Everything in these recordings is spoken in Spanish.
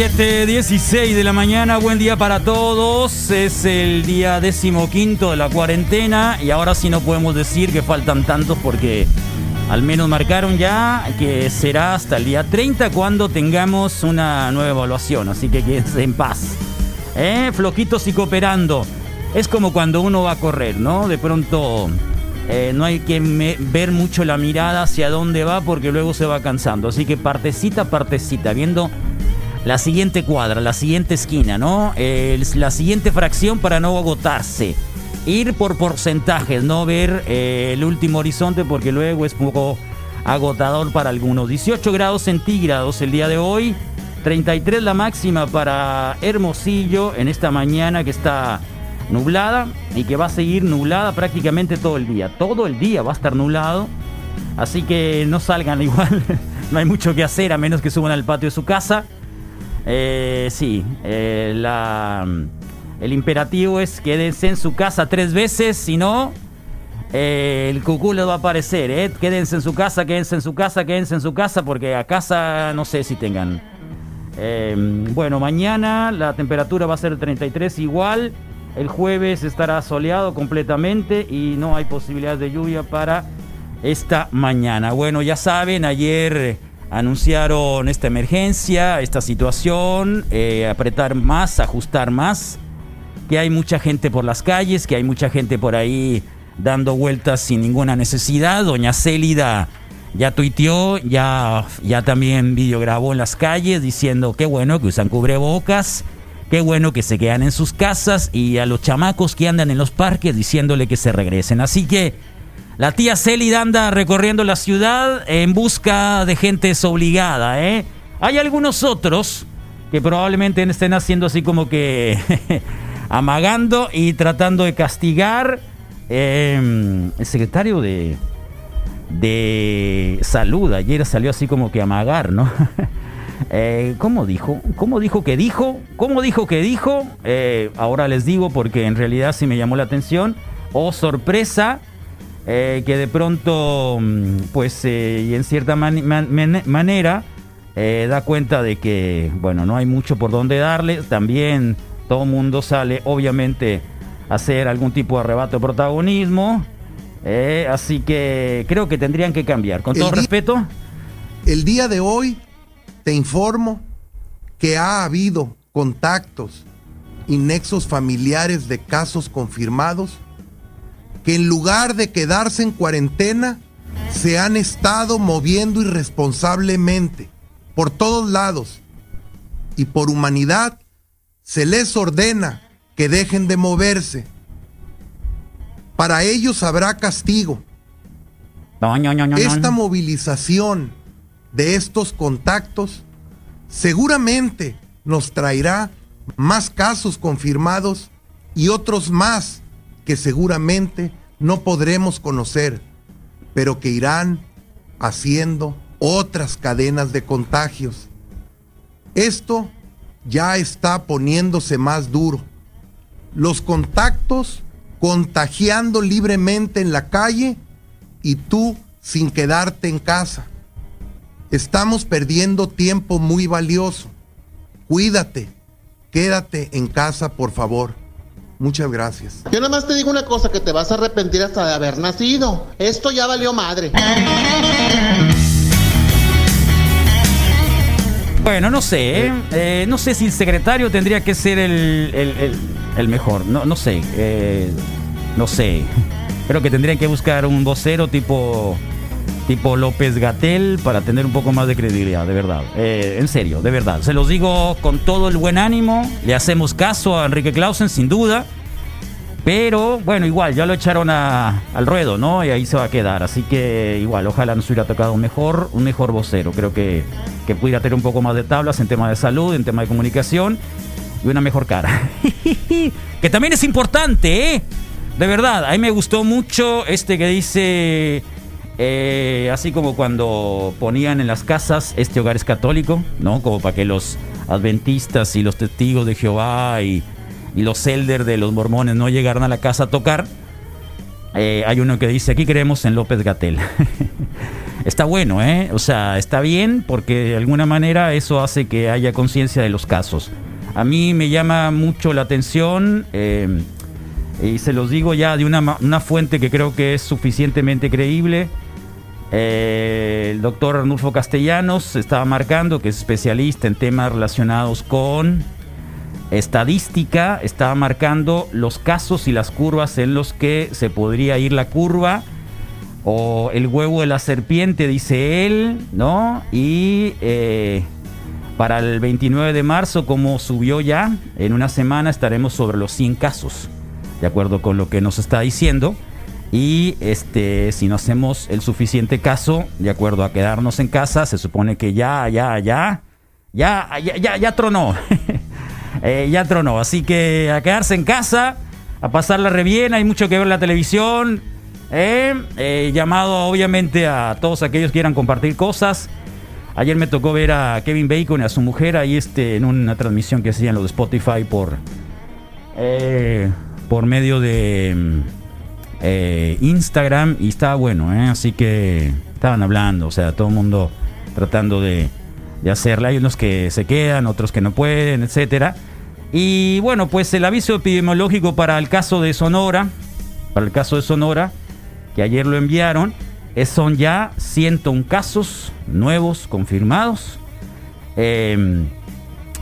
Siete 16 de la mañana, buen día para todos. Es el día decimoquinto de la cuarentena y ahora sí no podemos decir que faltan tantos porque al menos marcaron ya que será hasta el día 30 cuando tengamos una nueva evaluación. Así que quédense en paz. ¿Eh? Floquitos y cooperando. Es como cuando uno va a correr, ¿no? De pronto eh, no hay que ver mucho la mirada hacia dónde va porque luego se va cansando. Así que partecita, partecita, viendo la siguiente cuadra, la siguiente esquina, ¿no? La siguiente fracción para no agotarse. Ir por porcentajes, no ver eh, el último horizonte porque luego es poco agotador para algunos. 18 grados centígrados el día de hoy, 33 la máxima para Hermosillo en esta mañana que está nublada y que va a seguir nublada prácticamente todo el día. Todo el día va a estar nublado. Así que no salgan igual, no hay mucho que hacer a menos que suban al patio de su casa. Eh, sí, eh, la, el imperativo es quédense en su casa tres veces, si no, eh, el cucú les va a aparecer. ¿eh? Quédense en su casa, quédense en su casa, quédense en su casa, porque a casa no sé si tengan. Eh, bueno, mañana la temperatura va a ser 33 igual. El jueves estará soleado completamente y no hay posibilidad de lluvia para esta mañana. Bueno, ya saben, ayer anunciaron esta emergencia, esta situación, eh, apretar más, ajustar más, que hay mucha gente por las calles, que hay mucha gente por ahí dando vueltas sin ninguna necesidad. Doña Célida ya tuiteó, ya, ya también videograbó en las calles diciendo qué bueno que usan cubrebocas, qué bueno que se quedan en sus casas y a los chamacos que andan en los parques diciéndole que se regresen. Así que la tía Célida anda recorriendo la ciudad en busca de gente desobligada, ¿eh? Hay algunos otros que probablemente estén haciendo así como que amagando y tratando de castigar. Eh, el secretario de, de salud ayer salió así como que amagar, ¿no? Eh, ¿Cómo dijo? ¿Cómo dijo que dijo? ¿Cómo dijo que dijo? Eh, ahora les digo porque en realidad sí me llamó la atención. Oh, sorpresa, eh, que de pronto, mm, pues, eh, y en cierta mani- man- man- manera, eh, da cuenta de que, bueno, no hay mucho por donde darle. También todo mundo sale, obviamente, a hacer algún tipo de arrebato de protagonismo. Así que creo que tendrían que cambiar. Con El todo respeto, El día de hoy te informo que ha habido contactos y nexos familiares de casos confirmados que en lugar de quedarse en cuarentena se han estado moviendo irresponsablemente por todos lados y por humanidad se les ordena que dejen de moverse. Para ellos habrá castigo. No, no, no, no, no. Esta movilización de estos contactos seguramente nos traerá más casos confirmados y otros más que seguramente no podremos conocer, pero que irán haciendo otras cadenas de contagios. Esto ya está poniéndose más duro. Los contactos contagiando libremente en la calle y tú sin quedarte en casa. Estamos perdiendo tiempo muy valioso. Cuídate, quédate en casa, por favor. Muchas gracias. Yo nada más te digo una cosa, que te vas a arrepentir hasta de haber nacido. Esto ya valió madre. Bueno, no sé, ¿eh? Eh, no sé si el secretario tendría que ser el, el- el- el mejor, no, no sé, eh, no sé. Creo que tendrían que buscar un vocero tipo tipo López Gatel para tener un poco más de credibilidad, de verdad. Eh, en serio, de verdad. Se los digo con todo el buen ánimo. Le hacemos caso a Enrique Clausen, sin duda. Pero bueno, igual, ya lo echaron a- al ruedo, ¿no? Y ahí se va a quedar. Así que igual, ojalá nos hubiera tocado un mejor, un mejor vocero. Creo que, que pudiera tener un poco más de tablas en tema de salud, en tema de comunicación y una mejor cara. que también es importante, ¿eh? De verdad, a mí me gustó mucho este que dice, eh, así como cuando ponían en las casas, este hogar es católico, ¿no? Como para que los adventistas y los testigos de Jehová y, y los elders de los mormones no llegaran a la casa a tocar. Eh, hay uno que dice, aquí creemos en López Gatel. está bueno, ¿eh? O sea, está bien porque de alguna manera eso hace que haya conciencia de los casos. A mí me llama mucho la atención, eh, y se los digo ya de una, una fuente que creo que es suficientemente creíble. Eh, el doctor Arnulfo Castellanos estaba marcando, que es especialista en temas relacionados con estadística, estaba marcando los casos y las curvas en los que se podría ir la curva o el huevo de la serpiente, dice él, ¿no? Y eh, para el 29 de marzo, como subió ya, en una semana estaremos sobre los 100 casos, de acuerdo con lo que nos está diciendo. Y este, si no hacemos el suficiente caso, de acuerdo a quedarnos en casa, se supone que ya, ya, ya, ya, ya, ya, ya tronó. Eh, ya tronó. Así que a quedarse en casa, a pasarla re bien. Hay mucho que ver en la televisión. Eh, eh, llamado obviamente a todos aquellos que quieran compartir cosas. Ayer me tocó ver a Kevin Bacon y a su mujer ahí este, en una transmisión que hacían los de Spotify por, por medio de mm, eh, Instagram y estaba bueno, ¿eh? así que estaban hablando, o sea, todo el mundo tratando de, de hacerla. Hay unos que se quedan, otros que no pueden, etcétera. Y bueno, pues el aviso epidemiológico para el caso de Sonora, para el caso de Sonora, que ayer lo enviaron, es- son ya 101 casos nuevos confirmados. Em,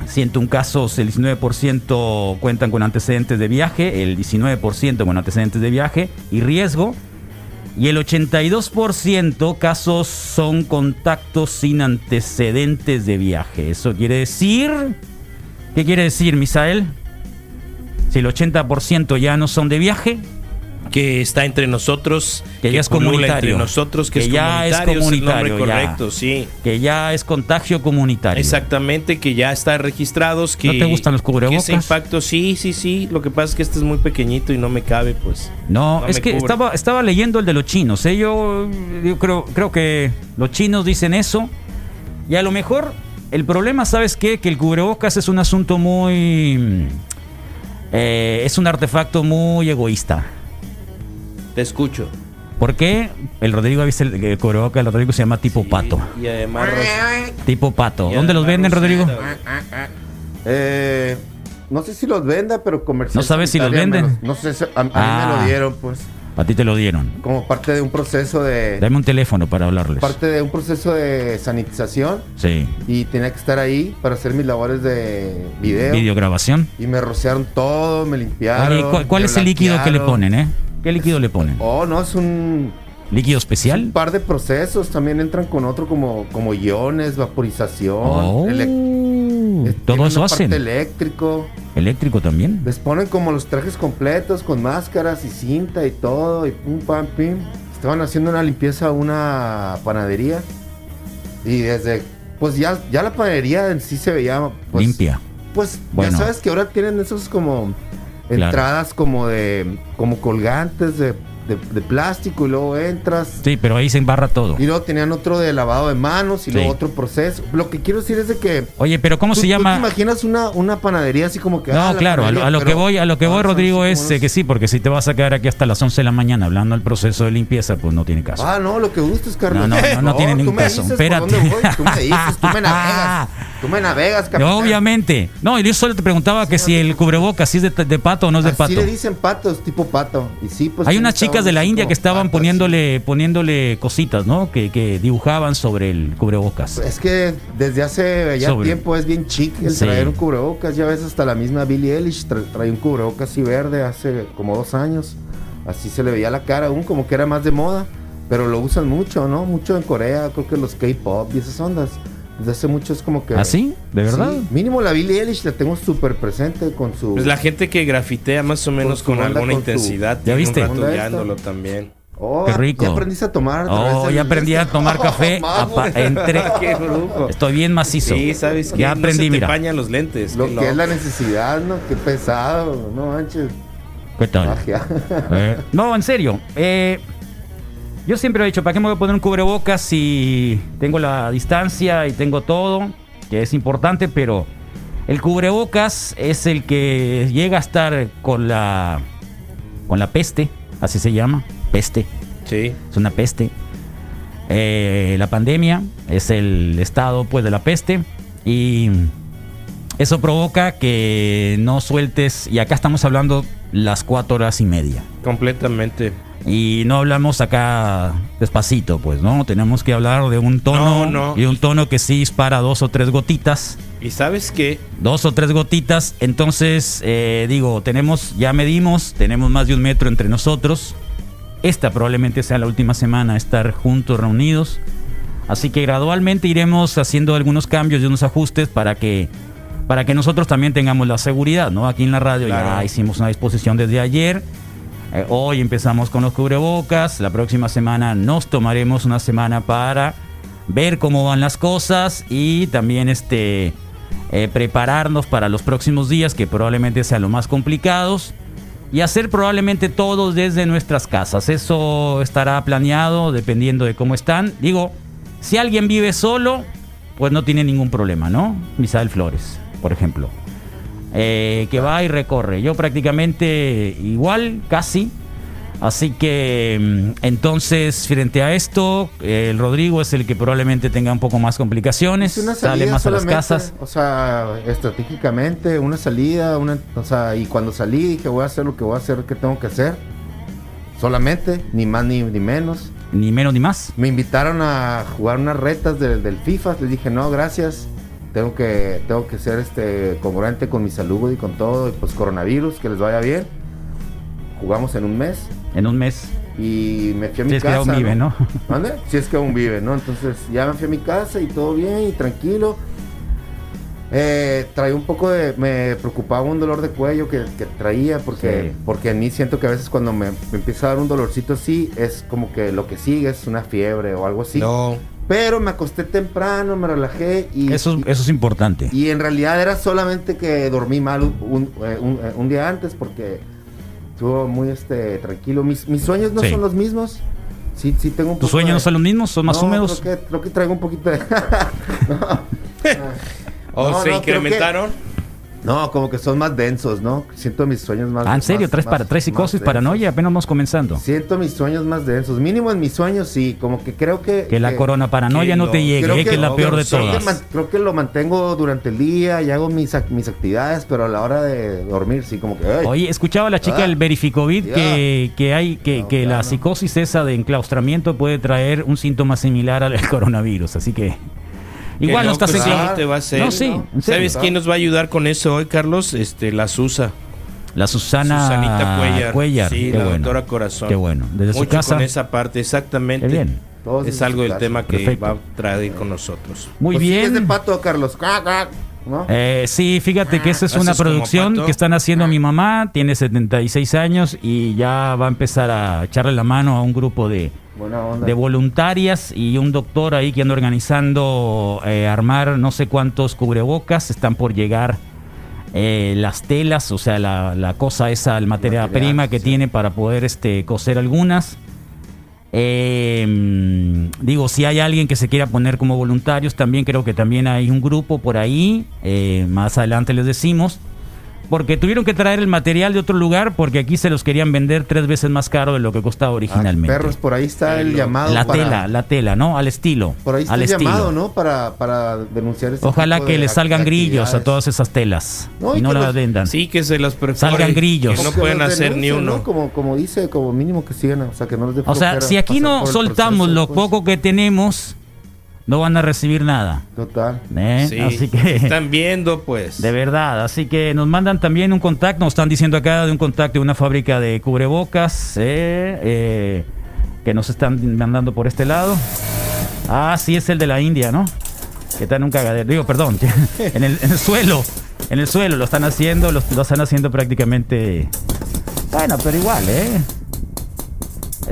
101 casos, el 19% cuentan con antecedentes de viaje, el 19% con antecedentes de viaje y riesgo. Y el 82% casos son contactos sin antecedentes de viaje. Eso quiere decir... ¿Qué quiere decir, Misael? Si el 80% ya no son de viaje, que está entre nosotros, Que ya es comunitario. entre nosotros, que, Que es ya es comunitario, es el comunitario, nombre ya. correcto, sí. que ya es contagio comunitario. Exactamente, que ya está registrados. Que, ¿No te gustan los que cubrebocas? ese impacto, sí, sí, sí. Lo que pasa es que este es muy pequeñito y no me cabe, pues. No, No es que cubre. estaba, estaba leyendo el de los chinos. ¿eh? Yo, yo creo, creo que los chinos dicen eso. Y a lo mejor el problema, ¿sabes qué? Que el cubrebocas es un asunto muy... eh, es un artefacto muy egoísta. Te escucho. ¿Por qué? El Rodrigo, ¿viste el, el cubrebocas? El Rodrigo se llama tipo Sí, pato. Y además, Ros- Tipo pato. y ¿Dónde los venden, Rodrigo? Rosita, Eh, no sé si los venda, pero comercial. ¿No sabes si los venden? No sé, si- a, a mí Ah. me lo dieron, pues, A ti te lo dieron. como parte de un proceso de Dame un teléfono para hablarles. parte de un proceso de sanitización Sí. y tenía que estar ahí para hacer mis labores de video. Videograbación. Y me rociaron todo, me limpiaron. Oye, ¿cuál, cuál me es el líquido que le ponen, eh? ¿Qué líquido le ponen? Oh, no, es un, ¿Líquido un especial? par de procesos. También entran con otro como, como iones, vaporización. Oh, eh, todo eso hacen. eléctrico. Eléctrico también. Les ponen como los trajes completos con máscaras y cinta y todo y pum pam pim. Estaban haciendo una limpieza a una panadería y desde pues ya ya la panadería en sí se veía pues, Limpia. Pues Bueno. ya sabes que ahora tienen esos como Entradas como de como colgantes de, de- de plástico y luego entras Sí, pero ahí se embarra todo. y luego tenían otro de lavado de manos y Sí. luego otro proceso. Lo que quiero decir es de que Oye, pero ¿cómo ¿Tú- se tú llama? te imaginas una, una panadería así como que. ah, No, la claro, a lo, a lo que voy, a lo que voy, Rodrigo, es unos- que sí, porque si te vas a quedar aquí hasta las 11 de la mañana hablando del proceso de limpieza, pues no tiene caso. Ah, no, lo que gustes, Carlos. No, no, no, no tiene tú ningún caso. Espérate. Tú me dices, tú me navegas. Tú me navegas, capitán. Obviamente. No, yo solo te preguntaba que si el cubrebocas si es de, de pato o no es de Así pato. le dicen patos, tipo pato. Y sí, pues. Hay sí, unas chicas de la India que estaban poniéndole, poniéndole cositas, ¿no? Que, que dibujaban sobre el cubrebocas. Es que desde hace ya Sobre. tiempo es bien chic el Sí. traer un cubrebocas. Ya ves, hasta la misma Billie Eilish tra- trae un cubrebocas así verde hace como dos años. Así se le veía la cara aún como que era más de moda. Pero lo usan mucho, ¿no? Mucho en Corea, creo que los K-pop y esas ondas. Desde hace mucho es como que. ¿Ah, sí? ¿De verdad? Sí, mínimo la Billie Eilish la tengo súper presente con su. Pues la gente que grafitea más o menos Con alguna con su- intensidad. ¿Ya viste? Un también. Oh, Qué rico. Ya aprendiste a tomar. Oh, ya aprendí a tomar café. Entre- Qué brujo. Estoy bien macizo. Sí, ¿sabes qué? Ya no aprendí, se te mira. los lentes. Lo qué que es la necesidad, ¿no? Qué pesado, no manches. ¿Qué tal? Magia. Eh, no, en serio. eh, yo siempre he dicho, ¿para qué me voy a poner un cubrebocas si tengo la distancia y tengo todo? Que es importante, pero el cubrebocas es el que llega a estar con la con la peste, así se llama, peste, Sí. es una peste. Eh, la pandemia es el estado pues de la peste y eso provoca que no sueltes y acá estamos hablando las cuatro horas y media. Completamente. Y no hablamos acá despacito, pues, ¿no? Tenemos que hablar de un tono No, no. y un tono que sí dispara dos o tres gotitas. ¿Y sabes qué? Dos o tres gotitas. Entonces, eh, digo, tenemos, ya medimos, tenemos más de un metro entre nosotros. Esta probablemente sea la última semana estar juntos, reunidos. Así que gradualmente iremos haciendo algunos cambios y unos ajustes para que, para que nosotros también tengamos la seguridad, ¿no? Aquí en la radio ya hicimos una disposición desde ayer. Eh, hoy empezamos con los cubrebocas. La próxima semana nos tomaremos una semana para ver cómo van las cosas y también este eh, prepararnos para los próximos días que probablemente sean los más complicados y hacer probablemente todos desde nuestras casas. Eso estará planeado dependiendo de cómo están. Digo, si alguien vive solo, pues no tiene ningún problema, ¿no? Misael Flores, por ejemplo. Eh, que va y recorre. Yo prácticamente igual, casi. Así que mm, entonces, frente a esto, eh, el Rodrigo es el que probablemente tenga un poco más complicaciones, sale más a las casas. O sea, estratégicamente, una salida, una, o sea, y cuando salí dije voy a hacer lo que voy a hacer, que tengo que hacer. Solamente, ni más ni, ni menos. Ni menos ni más. Me invitaron a jugar unas retas del- del FIFA. Les dije, no, gracias. Tengo que, tengo que ser este congruente con mi salud y con todo. Y pues coronavirus, que les vaya bien. Jugamos en un mes. En un mes. Y me fui a mi Si es que casa. aún vive, ¿no? ¿Mande? Si es que aún vive, ¿no? Entonces ya me fui a mi casa y todo bien y tranquilo. Eh, traía un poco de. Me preocupaba un dolor de cuello que, que traía porque, Sí. porque en mí siento que a veces cuando me, me empieza a dar un dolorcito así es como que lo que sigue es una fiebre o algo así. No. Pero me acosté temprano, me relajé y. Eso, y- eso es importante. y en realidad era solamente que dormí mal un, un- eh, un- eh, un día antes porque estuvo muy este tranquilo. Mis, mis sueños no Sí. son los mismos. Sí, sí tengo un ¿Tus sueños de- no son los mismos? ¿Son más no, húmedos? Creo que, creo que traigo un poquito de. ¿O No, se no, creo que- incrementaron? No, como que son más densos, ¿no? Siento mis sueños más Ah, ¿en serio? más- ¿Traes, para, traes psicosis, paranoia? Apenas vamos comenzando. Siento mis sueños más densos. Mínimo en mis sueños, sí. Como que creo que. Que la corona paranoia que no te llegue, creo eh, que, es la no, peor de creo que que, todas. man- creo que lo mantengo durante el día y hago mis, mis actividades, pero a la hora de dormir, sí, como que. ay, Oye, escuchaba la chica Ah. del Verificovid Ya. que, que hay que, No, que la psicosis esa de enclaustramiento puede traer un síntoma similar al coronavirus, así que igual no estás sí, equivocado. te va a hacer. No, sí, ¿no? ¿Sabes quién nos va a ayudar con eso hoy, Carlos? Este, la Susa. La Susana Susanita Cuellar. Sí, qué la bueno. doctora Corazón. Qué bueno. Desde su Mucho casa. con esa parte, exactamente. Qué bien. todos Es algo su del casa. tema que Perfecto. va a traer con nosotros. Muy Pues sí, es de bien. pato, Carlos. Eh, sí, fíjate que esa es ¿Haces una producción que están haciendo mi mamá, tiene 76 años y ya va a empezar a echarle la mano a un grupo de, voluntarias y un doctor ahí que anda organizando eh, armar no sé cuántos cubrebocas, están por llegar eh, las telas, o sea, la, la cosa esa, el materia Material, prima que sí. tiene para poder este, coser algunas. Eh, digo, si hay alguien que se quiera poner como voluntarios, también creo que también hay un grupo por ahí, eh, más adelante les decimos, porque tuvieron que traer el material de otro lugar porque aquí se los querían vender tres veces más caro de lo que costaba Ah, originalmente. perros, por ahí está el llamado. la para- tela, la tela, ¿no? Al estilo. Por ahí está al el estilo. llamado, ¿no? Para, para denunciar este Ojalá tipo que le salgan grillos a todas esas telas No, y y no las los- vendan. Sí, que se los perforen. Salgan grillos. Que no Que pueden hacer ni uno. ¿no? Como, como dice, como mínimo que sigan, o sea, que no les O sea, si aquí no soltamos proceso, lo pues. poco que tenemos, no van a recibir nada. Total. ¿eh? Sí, Así que... Están viendo, pues. De verdad, así que nos mandan también un contacto, nos están diciendo acá de un contacto de una fábrica de cubrebocas eh, eh, que nos están mandando por este lado. Ah, sí, es el de la India, ¿no? Que está en un cagadero. Digo, perdón, en el, en el suelo, en el suelo lo están haciendo, lo, lo están haciendo prácticamente... Bueno, pero igual, ¿eh?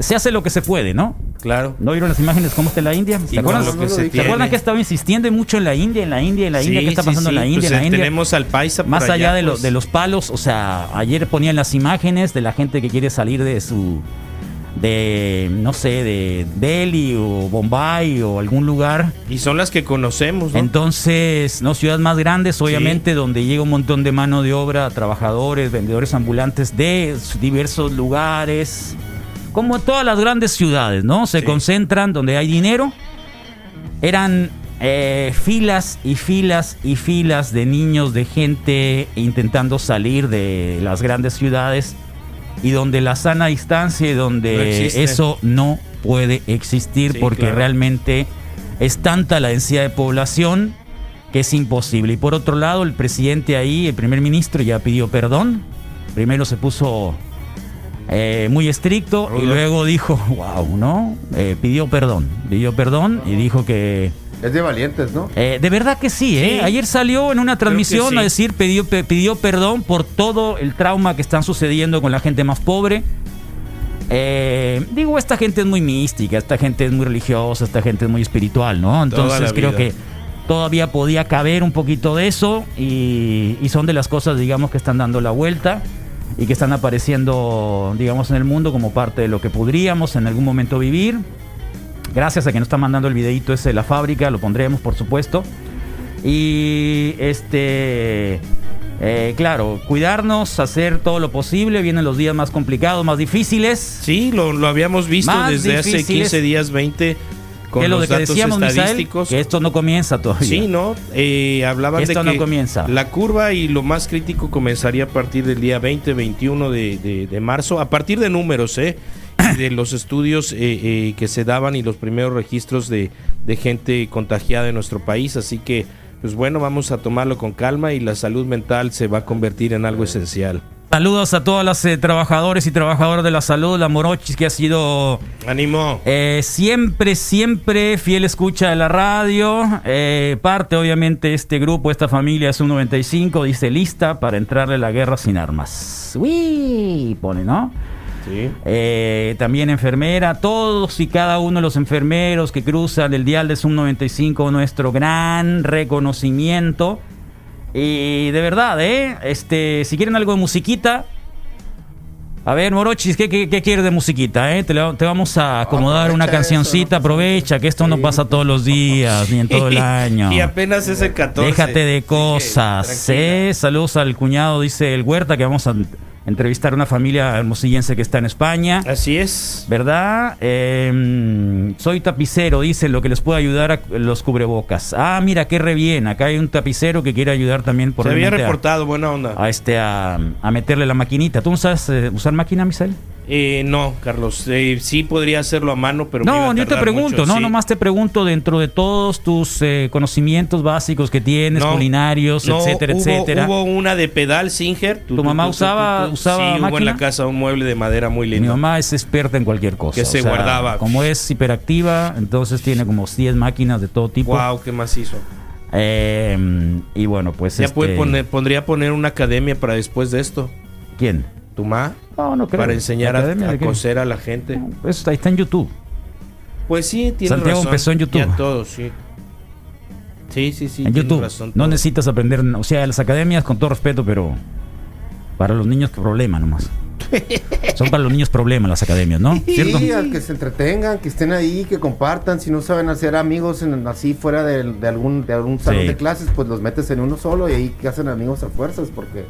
Se hace lo que se puede, ¿no? Claro. ¿No vieron las imágenes cómo está la India? ¿Se acuerdan? lo que se ¿Se acuerdan tiene. que estaba insistiendo mucho en la India, en la India, en la India? ¿Qué está Sí, pasando sí, en la India, pues, en la eh, India? Tenemos al paisa por Más allá, allá, de, lo- pues. de los palos, o sea, ayer ponían las imágenes de la gente que quiere salir de su, de, no sé, de Delhi o Bombay o algún lugar. Y son las que conocemos, ¿no? Entonces, no ciudades más grandes, obviamente, donde llega un montón de mano de obra, trabajadores, vendedores ambulantes de diversos lugares, como todas las grandes ciudades, ¿no? Se Sí. concentran donde hay dinero. Eran eh, filas y filas y filas de niños, de gente intentando salir de las grandes ciudades y donde la sana distancia y donde eso no puede existir Sí, porque claro. realmente es tanta la densidad de población que es imposible. Y por otro lado, el presidente ahí, el primer ministro, ya pidió perdón. Primero se puso eh, muy estricto y luego dijo, wow, ¿no? Eh, pidió perdón, pidió perdón y dijo que... Es de valientes, ¿no? eh, de verdad que sí, ¿eh? Sí. Ayer salió en una transmisión sí. a decir, pidió, pidió perdón por todo el trauma que están sucediendo con la gente más pobre. Eh, digo, esta gente es muy mística, esta gente es muy religiosa, esta gente es muy espiritual, ¿no? Entonces creo vida. que todavía podía caber un poquito de eso y, y son de las cosas, digamos, que están dando la vuelta y que están apareciendo, digamos, en el mundo como parte de lo que podríamos en algún momento vivir. Gracias a quien nos está mandando el videito ese de la fábrica, lo pondremos, por supuesto. Y este, eh, claro, cuidarnos, hacer todo lo posible. Vienen los días más complicados, más difíciles. Sí, lo, lo habíamos visto Más desde hace difíciles. 15 días, 20, con que lo los de que datos decíamos, Misael, estadísticos. que esto no comienza todavía. Sí, ¿no? Eh, hablaban Esto de no que comienza. la curva y lo más crítico comenzaría a partir del día 20, 21 de, de- de marzo, a partir de números, ¿eh? De los estudios eh, eh, que se daban y los primeros registros de, de gente contagiada en nuestro país. Así que, pues bueno, vamos a tomarlo con calma y la salud mental se va a convertir en algo esencial. Saludos a todas las eh, trabajadores y trabajadoras de la salud, la Morochis, que ha sido ¡Ánimo! Eh, siempre, siempre fiel escucha de la radio. Eh, parte, obviamente, este grupo, esta familia es un 95, dice lista para entrarle a la guerra sin armas. Uy, pone, ¿no? Sí. Eh, también enfermera, todos y cada uno de los enfermeros que cruzan el dial de Zoom 95, nuestro gran reconocimiento. Y de verdad, ¿eh? Este, si quieren algo de musiquita. A ver, Morochis, ¿qué, qué, qué quieres de musiquita? Eh? Te, la- te vamos a acomodar una eso, cancioncita, no aprovecha, que esto no Sí. pasa todos los días, ni en todo el año. y apenas es el 14. Déjate de cosas. tranquila. ¿eh? Saludos al cuñado, dice el Huerta, que vamos a entrevistar a una familia hermosillense que está en España. Así es. ¿Verdad? Eh, soy tapicero, dice lo que les puede ayudar a los cubrebocas. Ah, mira, qué re bien. Acá hay un tapicero que quiere ayudar también por Se había a- reportado, buena onda. a, este a, a meterle la maquinita. ¿Tú no sabes eh, usar máquina, Misael? Eh, no, Carlos. eh, sí podría hacerlo a mano, pero No, yo te pregunto, mucho, no, sí. nomás te pregunto dentro de todos tus eh, conocimientos básicos que tienes, No, culinarios, no, etcétera, hubo, etcétera. Hubo una de pedal Singer. ¿Tu mamá usaba- usaba Sí, hubo en máquina? la casa un mueble de madera muy Mi lindo. mamá es experta en cualquier cosa. Que se guardaba. Como es hiperactiva, entonces tiene como 10 máquinas de todo tipo. Wow, qué macizo. Eh, y bueno, pues Ya este, puede poner, pondría poner una academia para después de esto. ¿Quién? Tu ma, No, no creo. para enseñar a, ¿Academia a coser a la gente. Eso está en YouTube. Pues sí, tiene Santiago razón. empezó en YouTube. Ya todo, sí. Sí, sí, sí. en YouTube. razón, no necesitas aprender, o sea, las academias con todo respeto, pero para los niños problema nomás. Son para los niños problema las academias, ¿no? ¿Cierto? Sí, que se entretengan, que estén ahí, que compartan. Si no saben hacer amigos en- así fuera de, de algún, de algún salón Sí. de clases, pues los metes en uno solo y ahí que hacen amigos a fuerzas porque...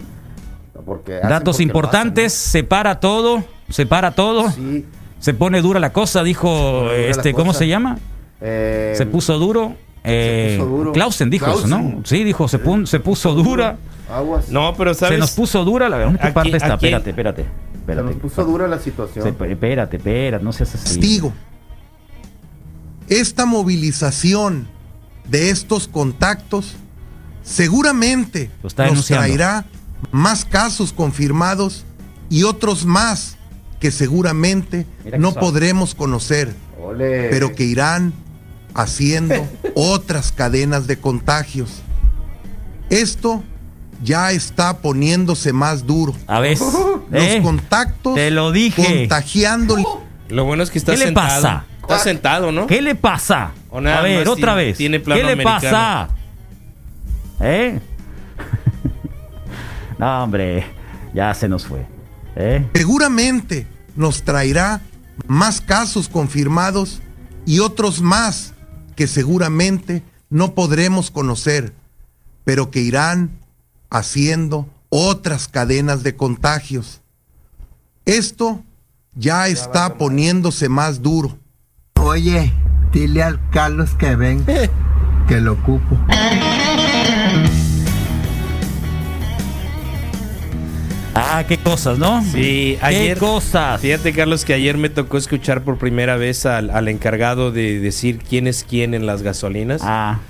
porque Datos porque importantes, separa todo, separa todo. hacen, ¿no? Sí. Se pone dura la cosa, dijo, este, ¿cómo cosa. se llama? Eh, Se puso duro. eh, puso duro. Clausen dijo eso, ¿no? Sí, dijo, se, pun- se puso dura. Aguas. No, pero Se nos puso dura la ¿Dónde qué Aquí- parte está? aquí- Espérate, espérate. Se espérate. nos puso dura la situación. Se- espérate, espérate, no seas así. Testigo. Esta movilización de estos contactos seguramente nos denunciando. traerá más casos confirmados y otros más que seguramente que no sabe. podremos conocer, Ole. pero que irán haciendo otras cadenas de contagios. Esto ya está poniéndose más duro. A ver, Los ¿eh? contactos Te lo dije. contagiando Lo bueno es que está ¿Qué le sentado. pasa? Está sentado, ¿no? ¿Qué le pasa? O nada A ver, otra tiene- vez. tiene plano ¿Qué le americano. pasa? ¿Eh? No, hombre, ya se nos fue. ¿Eh? seguramente nos traerá más casos confirmados y otros más que seguramente no podremos conocer, pero que irán haciendo otras cadenas de contagios. Esto ya está poniéndose más duro. Oye, dile al Carlos que ven, que lo ocupo. Ah, qué cosas, ¿no? Sí, ¿Qué ayer. cosas? Fíjate, Carlos, que ayer me tocó escuchar por primera vez al, al encargado de decir quién es quién en las gasolinas. Ah,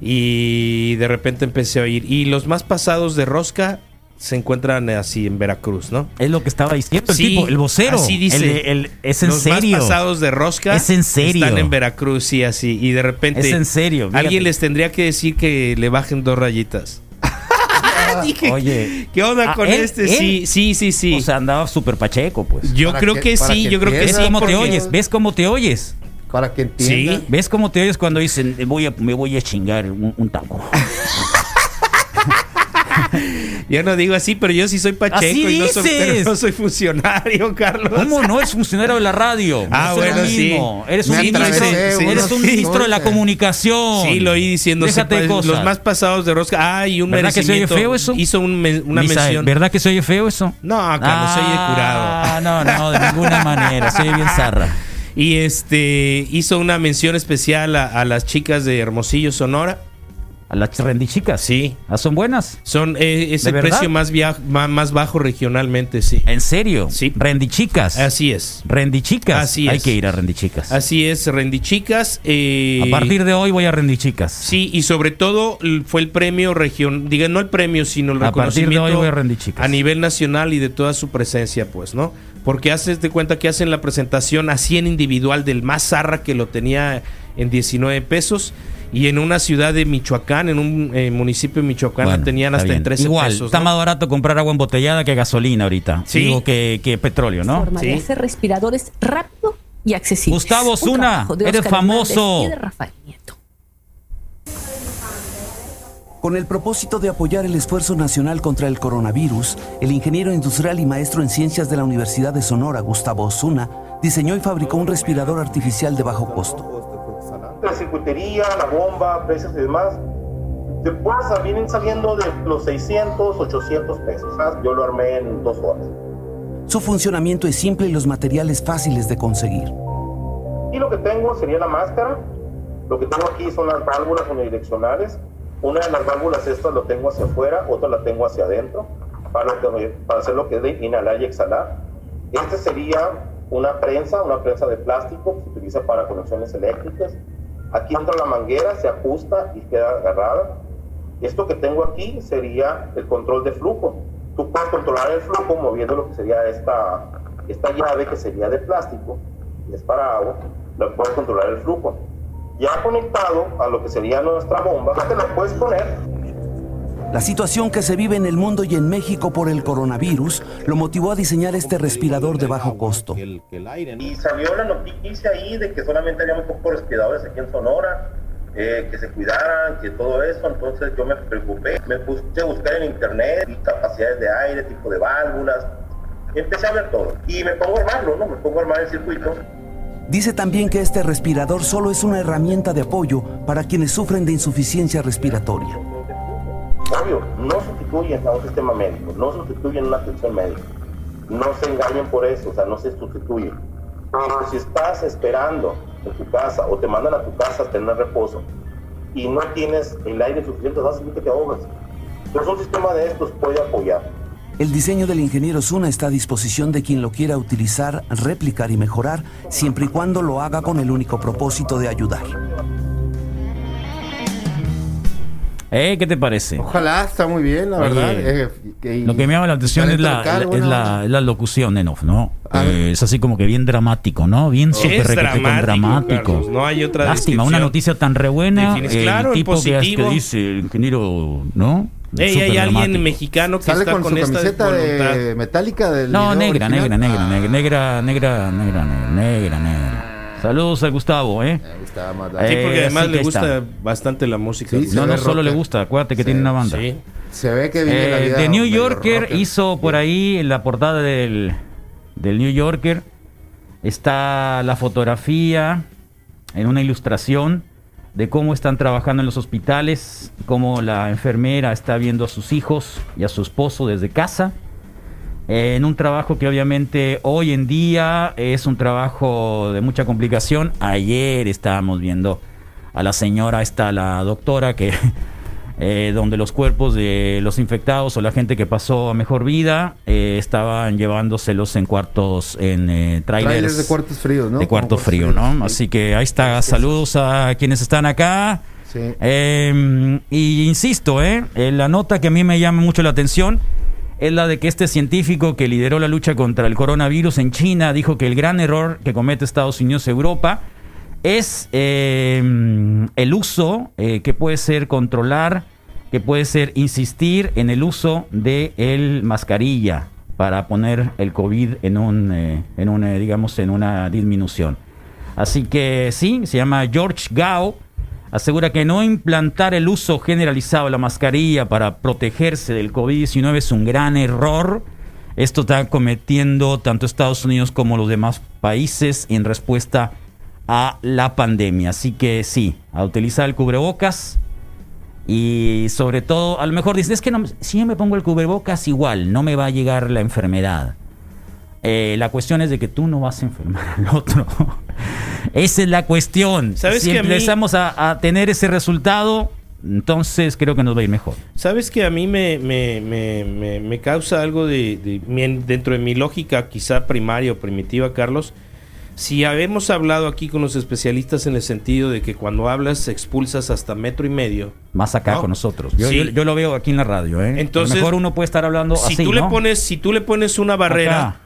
Y de repente empecé a oír. Y los más pasados de rosca se encuentran así en Veracruz, ¿no? es lo que estaba diciendo el Sí, tipo, el vocero. así dice. El- el- es en los serio. más pasados de rosca Es en serio. están en Veracruz, sí, así. Y de repente. Es en serio, fíjate. Alguien les tendría que decir que le bajen dos rayitas. Dije, Oye. ¿qué onda Ah, con ¿él? este? ¿él? Sí, sí, sí, sí. O sea, andaba súper pacheco, pues. yo creo que- sí, que yo creo que ¿Ves sí. cómo te oyes? ¿Ves cómo te oyes? Para que entienda. Sí. ¿Ves cómo te oyes cuando dicen voy a, me voy a chingar un, un taco? Yo no digo así, pero yo sí soy pacheco Así y no soy, dices. pero no soy funcionario, Carlos. ¿Cómo no es funcionario de la radio? Ah, No bueno, sí. Eres un ministro, atravesé eres un unos ministro de la comunicación. Sí, lo oí diciendo Déjate de sepa- cosas. los más pasados de rosca. Ah, y un ¿Verdad que se oye feo eso? Hizo un me- una Misael, mención. ¿Verdad que se oye feo eso? No, Carlos, se oye curado. Ah, no, no, de ninguna manera. Se oye bien zarra. Y este hizo una mención especial a, a las chicas de Hermosillo, Sonora. A las rendichicas. Sí. ¿Ah, son buenas? Son eh, es ¿De el verdad? precio más, via- más bajo regionalmente, sí. ¿En serio? Sí. Rendichicas. Así es. Rendichicas. Así Hay es. que ir a rendichicas. Así es, Rendichicas. Eh, A partir de hoy voy a rendichicas. Sí, y sobre todo fue el premio región, diga, no el premio, sino el A partir de hoy voy a rendir chicas. a nivel nacional y de toda su presencia, pues, ¿no? Porque haces de cuenta que hacen la presentación así en individual del más zarra que lo tenía en 19 pesos y en una ciudad de Michoacán, en un eh, municipio de Michoacán, Bueno, tenían hasta en bien. 13 Igual, pesos. está ¿no? más barato comprar agua embotellada que gasolina ahorita. Sí. Digo que, que petróleo, ¿no? forma de hacer respiradores rápido y accesible. Gustavo Zuna, eres famoso. Con el propósito de apoyar el esfuerzo nacional contra el coronavirus, el ingeniero industrial y maestro en ciencias de la Universidad de Sonora, Gustavo Osuna, diseñó y fabricó un respirador artificial de bajo costo. La circuitería, la bomba, precios y demás, después vienen saliendo de los 600, 800 pesos. ¿sabes? Yo lo armé en dos horas. Su funcionamiento es simple y los materiales fáciles de conseguir. Y lo que tengo sería la máscara. Lo que tengo aquí son las válvulas unidireccionales. Una de las válvulas estas lo tengo hacia afuera, otra la tengo hacia adentro, para, que- para hacer lo que es de inhalar y exhalar. Este sería una prensa, una prensa de plástico que se utiliza para conexiones eléctricas. Aquí entra la manguera, se ajusta y queda agarrada. Esto que tengo aquí sería el control de flujo. Tú puedes controlar el flujo moviendo lo que sería esta, esta llave que sería de plástico, y es para agua, lo puedes controlar el flujo. Ya conectado a lo que sería nuestra bomba, te la puedes poner La situación que se vive en el mundo y en México por el coronavirus lo motivó a diseñar este respirador de bajo costo. Y salió la noticia ahí de que solamente había muy pocos respiradores aquí en Sonora, eh, que se cuidaran, que todo eso. Entonces yo me preocupé, me puse a buscar en internet y capacidades de aire, tipo de válvulas. Empecé a ver todo. Y me pongo a armarlo, ¿no? Me pongo a armar el circuito. Dice también que este respirador solo es una herramienta de apoyo para quienes sufren de insuficiencia respiratoria. Obvio, no sustituyen a un sistema médico, no sustituyen una atención médica. No se engañen por eso, o sea, no se sustituyen. Pero si estás esperando en tu casa o te mandan a tu casa a tener reposo y no tienes el aire suficiente, vas a sentir que te ahogas. Entonces un sistema de estos puede apoyar. El diseño del ingeniero Zuna está a disposición de quien lo quiera utilizar, replicar y mejorar, siempre y cuando lo haga con el único propósito de ayudar. ¿Eh? ¿Qué te parece? Ojalá, está muy bien, la Oye, verdad. Eh, que- Lo que me llama la atención es la, local, es bueno. la, es la locución en off, ¿no? Eh, es así como que bien dramático, ¿no? Bien súper dramático, dramático. Carlos, no hay otra Lástima, una noticia tan re buena. Defini- El claro, tipo que, es- que positivo. dice el ingeniero, ¿no? Ey, hay alguien dramático. mexicano que Sale está con, con, su esta camiseta de metálica del No, negra, negra, negra, negra, negra, negra, negra, negra, negra. Saludos al Gustavo, ¿eh? Eh, Sí, porque además así le gusta está. bastante la música. Sí, No, no solo le gusta, acuérdate que Sí, tiene una banda. Sí. Se ve que vive la Eh, vida The New Yorker rocker. hizo por ahí en la portada del, del New Yorker está la fotografía en una ilustración de cómo están trabajando en los hospitales, cómo la enfermera está viendo a sus hijos y a su esposo desde casa. Eh, en un trabajo que obviamente hoy en día es un trabajo de mucha complicación. Ayer estábamos viendo a la señora, está la doctora que eh, donde los cuerpos de los infectados o la gente que pasó a mejor vida eh, estaban llevándoselos en cuartos, en eh, trailers. Trailers de cuartos fríos, ¿no? De cuarto frío, cuartos ¿no? fríos, sí. Así que ahí está. Saludos a quienes están acá. Sí. Eh, y insisto. Eh, la nota que a mí me llama mucho la atención es la de que este científico que lideró la lucha contra el coronavirus en China dijo que el gran error que comete Estados Unidos y Europa es eh, el uso eh, que puede ser controlar, que puede ser insistir en el uso de el mascarilla para poner el COVID en un, eh, en un digamos, en una disminución. Así que sí, se llama George Gao. Asegura que no implantar el uso generalizado de la mascarilla para protegerse del COVID-19 es un gran error. Esto está cometiendo tanto Estados Unidos como los demás países en respuesta a la pandemia. Así que sí, a utilizar el cubrebocas y sobre todo, a lo mejor dices, es que no- si yo me pongo el cubrebocas igual, no me va a llegar la enfermedad. Eh, la cuestión es de que tú no vas a enfermar al otro. Esa es la cuestión. ¿Sabes si que a mí- empezamos a, a tener ese resultado, entonces creo que nos va a ir mejor. Sabes que a mí me, me, me, me- causa algo de, dentro de mi lógica quizá primaria o primitiva, Carlos. Si habemos hablado aquí con los especialistas en el sentido de que cuando hablas expulsas hasta metro y medio, Más acá No. con nosotros. Yo, Sí. yo- yo lo veo aquí en la radio. ¿eh? Entonces, a lo mejor uno puede estar hablando si así, tú ¿no? le pones si tú le pones una barrera Acá.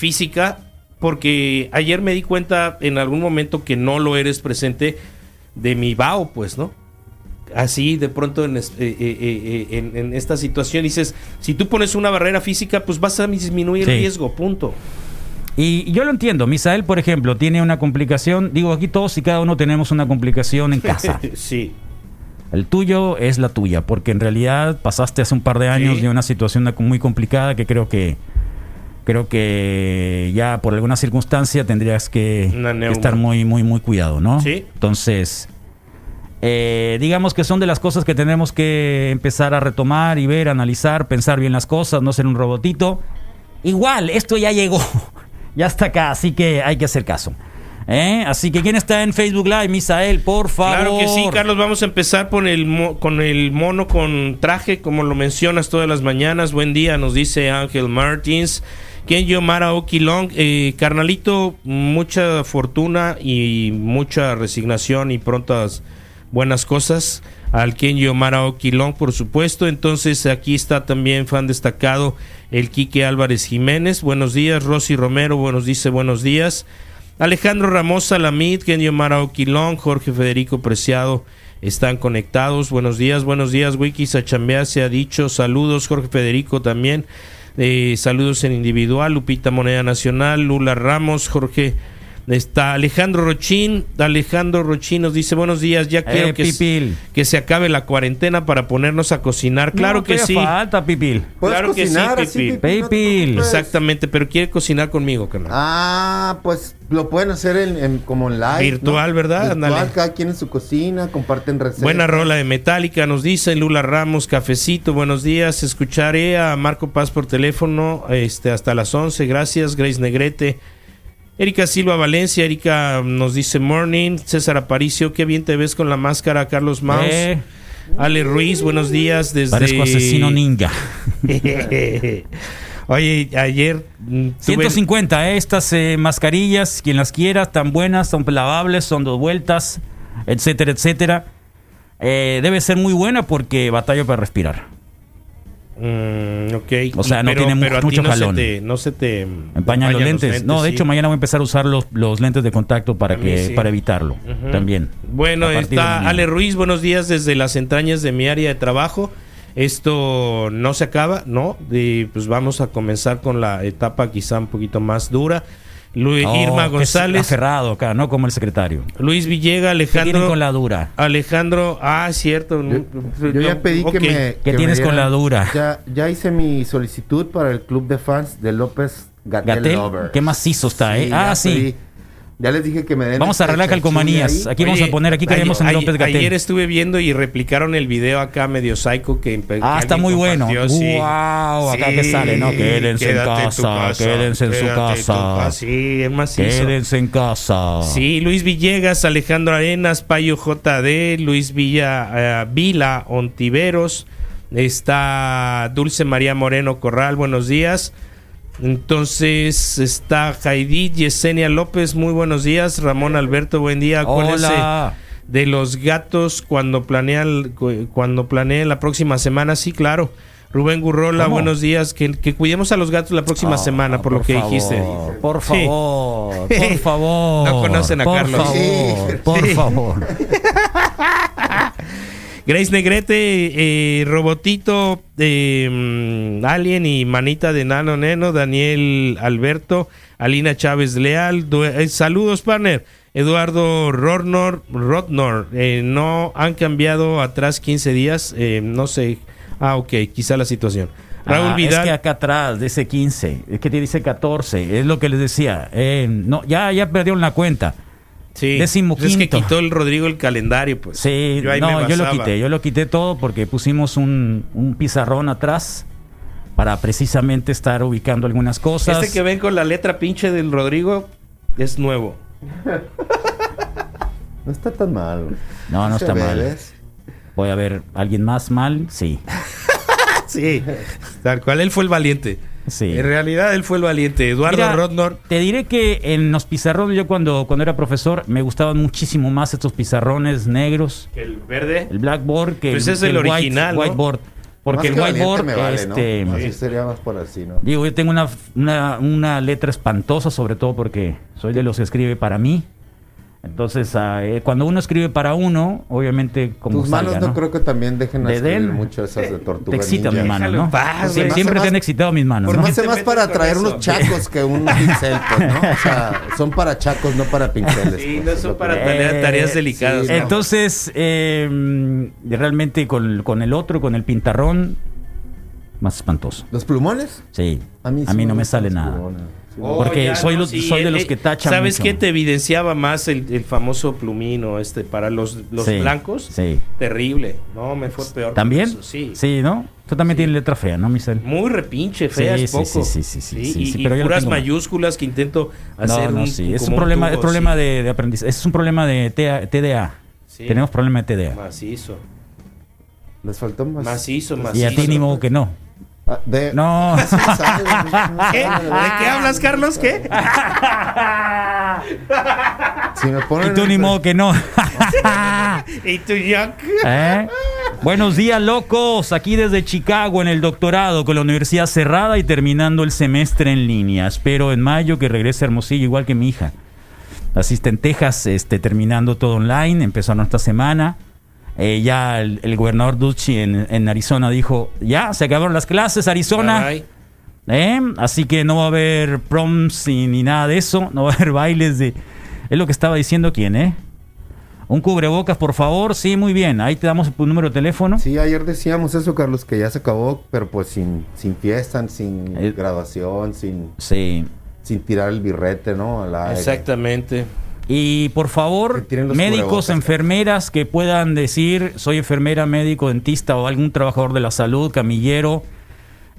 Física porque ayer me di cuenta en algún momento que no lo eres presente de mi vaho pues no así de pronto en, eh, eh, eh, eh, en- en esta situación dices si tú pones una barrera física pues vas a disminuir Sí. el riesgo punto Y yo lo entiendo. Misael, por ejemplo, tiene una complicación. Digo, aquí todos y cada uno tenemos una complicación en casa. sí El tuyo es la tuya, porque en realidad pasaste hace un par de años Sí. de una situación muy complicada que creo que creo que ya por alguna circunstancia tendrías que, estar muy muy muy cuidado, ¿no? Sí. Entonces, eh, digamos que son de las cosas que tenemos que empezar a retomar y ver, analizar, pensar bien las cosas, no ser un robotito. Igual, esto ya llegó, ya está acá, así que hay que hacer caso. ¿Eh? Así que, ¿quién está en Facebook Live? Misael, por favor. Claro que sí, Carlos. Vamos a empezar con el, mo- con el mono con traje, como lo mencionas todas las mañanas. Buen día, nos dice Ángel Martins. Eh, carnalito, mucha fortuna y mucha resignación y prontas buenas cosas. Al Kenyo Mara Okilong, por supuesto. Entonces, aquí está también fan destacado el Quique Álvarez Jiménez. Buenos días, Rosy Romero. Buenos dice buenos días. Alejandro Ramos Salamid, Kenyo Mara Okilong, Jorge Federico Preciado están conectados. Buenos días, buenos días, Wiki Sachambea se ha dicho. Saludos, Jorge Federico también. Eh, saludos en individual, Lupita Moneda Nacional, Lula Ramos, Jorge. Está Alejandro Rochín. Alejandro Rochín nos dice buenos días. Ya quiero Eh, que, que se acabe la cuarentena para ponernos a cocinar. Claro No, que sí. falta, Pipil. Claro que sí, así, Pipil. No. Exactamente, pero quiere cocinar conmigo, carnal. Ah, pues lo pueden hacer en, en- como en live. Virtual, ¿no? ¿verdad? Virtual, cada quien en su cocina, comparten recetas. Buena rola de Metallica, nos dice Lula Ramos, cafecito, buenos días. Escucharé a Marco Paz por teléfono este, hasta las 11. Gracias, Grace Negrete. Erika Silva Valencia, Erika nos dice morning. César Aparicio, qué bien te ves con la máscara. Carlos Maus. Eh, Ale Ruiz, buenos días. Desde... parezco asesino ninja. Oye, ayer mm, tuve- 150, ¿eh? estas eh, mascarillas, quien las quiera, están buenas, son lavables, son dos vueltas, etcétera, etcétera. debe ser muy buena porque batalla para respirar. Mm, ok. O sea, no Pero- tiene pero mucho no se te- no se te Empañan los lentes. No, de sí. hecho, mañana voy a empezar a usar los, los lentes de contacto para, que, sí. para evitarlo. También. Bueno, está. Ale Ruiz, buenos días desde las entrañas de mi área de trabajo. Esto no se acaba, ¿no? Y pues vamos a comenzar con la etapa quizá un poquito más dura. Lu- Oh, Irma González, aferrado acá, no como el secretario. Luis Villega, ¿Qué tienen Alejandro. con la dura? Alejandro, ah, cierto. Yo ya pedí Ok. que me. ¿Qué que tienes me con la dura? Ya, ya hice mi solicitud para el club de fans de López Gatel, qué macizo está, ¿eh? ya Ah, sí. pedí. Ya les dije que me den. Vamos a arreglar calcomanías. ahí. Aquí vamos a poner, aquí queremos en ayer- López Gatel. Ayer estuve viendo y replicaron el video acá medio psycho que Ah, que está muy bueno. sí. Wow, acá Sí, que sale, ¿no? Quédense en casa, quédense en su casa. Sí, es macizo. Quédense en casa. Sí, Luis Villegas, Alejandro Arenas, Payo JD, Luis Villa, eh, Vila Ontiveros, está Dulce María Moreno Corral, buenos días. Entonces está Jaidí Yesenia López, muy buenos días. Ramón Alberto, buen día. Hola. de los gatos cuando planean cu- cuando planeen la próxima semana, sí, claro. Rubén Gurrola, ¿Cómo? buenos días. Que, que cuidemos a los gatos la próxima Ah, semana, por, lo que favor, dijiste. Por Sí. favor, por favor. No conocen a por Carlos. Favor, por Sí. favor. Grace Negrete, eh, Robotito, eh, mm, Alien y Manita de Nano Neno, Daniel Alberto, Alina Chávez Leal, eh, saludos partner, Eduardo Rodnor, Rodnor, eh, no han cambiado atrás 15 días, eh, no sé, ah ok, quizá la situación. Raúl Ah, Vidal, Es que acá atrás dice 15, es que te dice 14, es lo que les decía. No, ya, ya perdieron la cuenta. Sí, décimo pues es que quitó el Rodrigo el calendario, pues. Sí, Yo ahí no, me yo lo quité, yo lo quité todo porque pusimos un, un pizarrón atrás para precisamente estar ubicando algunas cosas. Este que ven con la letra pinche del Rodrigo es nuevo. No está tan mal. No, no está mal. ¿ves? Voy a ver, ¿alguien más mal? Sí. Sí, tal cual, él fue el valiente. Sí. En realidad él fue el valiente. Eduardo Mira, Rodnor. Te diré que en los pizarrones, yo cuando, cuando era profesor, me gustaban muchísimo más estos pizarrones negros, El verde. el blackboard, que Pues el, es el white- original, ¿no? whiteboard. Porque Más el whiteboard, me vale, ¿no? este, Así sería más por así, ¿no? digo, yo tengo una, una, una letra espantosa, sobre todo porque soy de los que escribe para mí. Entonces, ah, eh, cuando uno escribe para uno, obviamente como Tus salga, manos no, ¿no? creo que también dejen De escribir Den. mucho esas de tortuga Te excita ninja. mi mano, Déjalo ¿no? paz, Sí, siempre te han excitado mis manos, Por ¿no? más más para traer eso? unos chacos que un pincel, pues, ¿no? O sea, son para chacos, no para pinceles. Sí, pues, no son para tareas, tareas delicadas. sí, ¿no? Entonces, eh, realmente con, con el otro, con el pintarrón, más espantoso. ¿Los plumones? Sí, a mí, sí no me sale nada. plumones. Oh, Porque soy no, sí, soy de los eh, que tachan ¿Sabes mucho. qué te evidenciaba más el, el famoso plumino este para los, los Sí, blancos? Sí. Terrible. No, me fue peor. ¿También? eso, Sí. Sí, ¿no? Tú también tienes letra fea, ¿no, Michelle? Muy repinche, fea Sí, es sí, poco. sí, sí, sí, sí, sí, y, y puras mayúsculas que intento No, hacer no, un, sí. Es un problema, tubo, es problema sí. de, de aprendizaje. Es un problema de TDA. Sí. Tenemos problema de TDA. Macizo. Les faltó más. Macizo, Y macizo. a ti ni modo que no. Ah, de... No. ¿De qué hablas, Carlos? ¿Qué? Si me ponen y tú ni en- modo que no. ¿Y tú? ¿Eh? Buenos días, locos. Aquí desde Chicago en el doctorado con la universidad cerrada y terminando el semestre en línea. Espero en mayo que regrese a Hermosillo igual que mi hija. Asiste en Texas, este, terminando todo online. Empezó nuestra semana. Eh, ya el, el gobernador Ducci en, en Arizona dijo, ya, se acabaron las clases, Arizona. Bye, ¿Eh? Así que no va a haber proms y- ni nada de eso. No va a haber bailes de... Es lo que estaba diciendo quién, ¿eh? Un cubrebocas, por favor. Sí, muy bien. Ahí te damos tu número de teléfono. Sí, ayer decíamos eso, Carlos, que ya se acabó, pero pues sin, sin fiesta, sin Eh. graduación, sin, Sí. sin tirar el birrete, ¿no? Al aire. Exactamente. Y por favor, médicos, enfermeras que puedan decir, soy enfermera, médico, dentista o algún trabajador de la salud, camillero,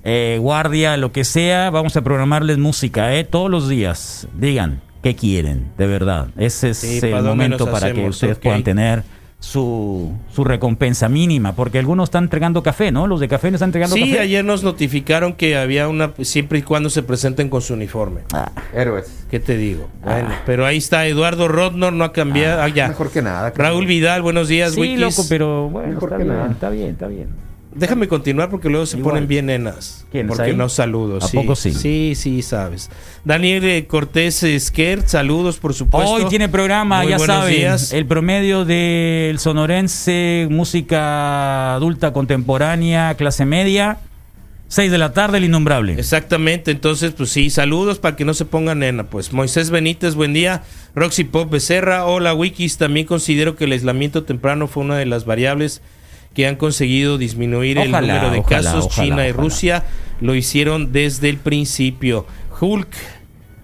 eh, guardia, lo que sea, vamos a programarles música, ¿eh? Todos los días. Digan qué quieren, de verdad. Ese es Sí, el ¿pa' dónde momento para que ustedes puedan tener su, su recompensa mínima, porque algunos están entregando café, ¿no? Los de café no están entregando Sí, café. ayer nos notificaron que había una, siempre y cuando se presenten con su uniforme. Ah. Héroes. ¿Qué te digo? Bueno, pero ahí está Eduardo Rodnor, no ha cambiado. Ah, ya. Mejor que nada. Raúl Vidal, buenos días, Sí, Wikis. loco, pero bueno, Mejor está que bien, nada. está bien, está bien. Déjame continuar porque luego se Igual. ponen bien nenas. ¿Quiénes Porque ahí? no saludo. ¿A sí. poco sí? Sí, sí, sabes. Daniel eh, Cortés Esquer, saludos, por supuesto. Hoy tiene programa, Muy ya buenos saben, días. el promedio del sonorense, música adulta contemporánea, clase media, 6 de la tarde, el innombrable. Exactamente, entonces, pues sí, saludos para que no se pongan nena. Pues Moisés Benítez, buen día. Roxy Pop Becerra, hola Wikis. También considero que el aislamiento temprano fue una de las variables que han conseguido disminuir el número de ojalá, casos. ojalá, China y ojalá. Rusia lo hicieron desde el principio. Hulk,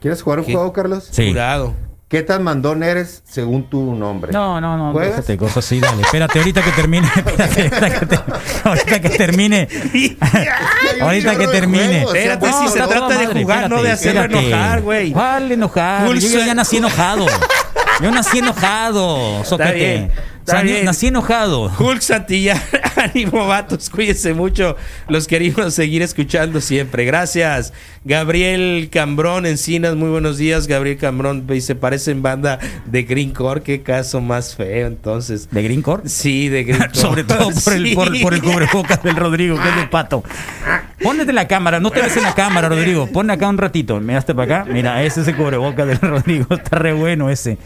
¿Quieres jugar un ¿Qué? juego, Carlos? Sí. jurado. ¿Qué tan mandón eres según tu nombre? No, no, no, ¿Juegas? déjate cosas así, dale. Espérate, ahorita que termine. Espérate, ahorita que, te- ahorita que termine. ahorita que termine. Espérate, si se trata de jugar, no de hacerlo espérate. enojar, güey. ¿Cuál enojar? Yo ya, nací enojado. Yo nací enojado, Sócate. Está bien. nací enojado. Hulk Santillán, ánimo vatos, cuídense mucho. Los queremos seguir escuchando siempre. Gracias. Gabriel Cambrón, Encinas, muy buenos días. Gabriel Cambrón dice, parecen banda de Green Core. Qué caso más feo, entonces. ¿De Green Core? Sí, de Green Core. Sobre todo por el, Sí. por, por el cubrebocas del Rodrigo, que es de pato. Pónete la cámara, no te ves en la cámara, Rodrigo. Pon acá un ratito. Miraste para acá. Mira, ese es el cubrebocas del Rodrigo. Está re bueno ese.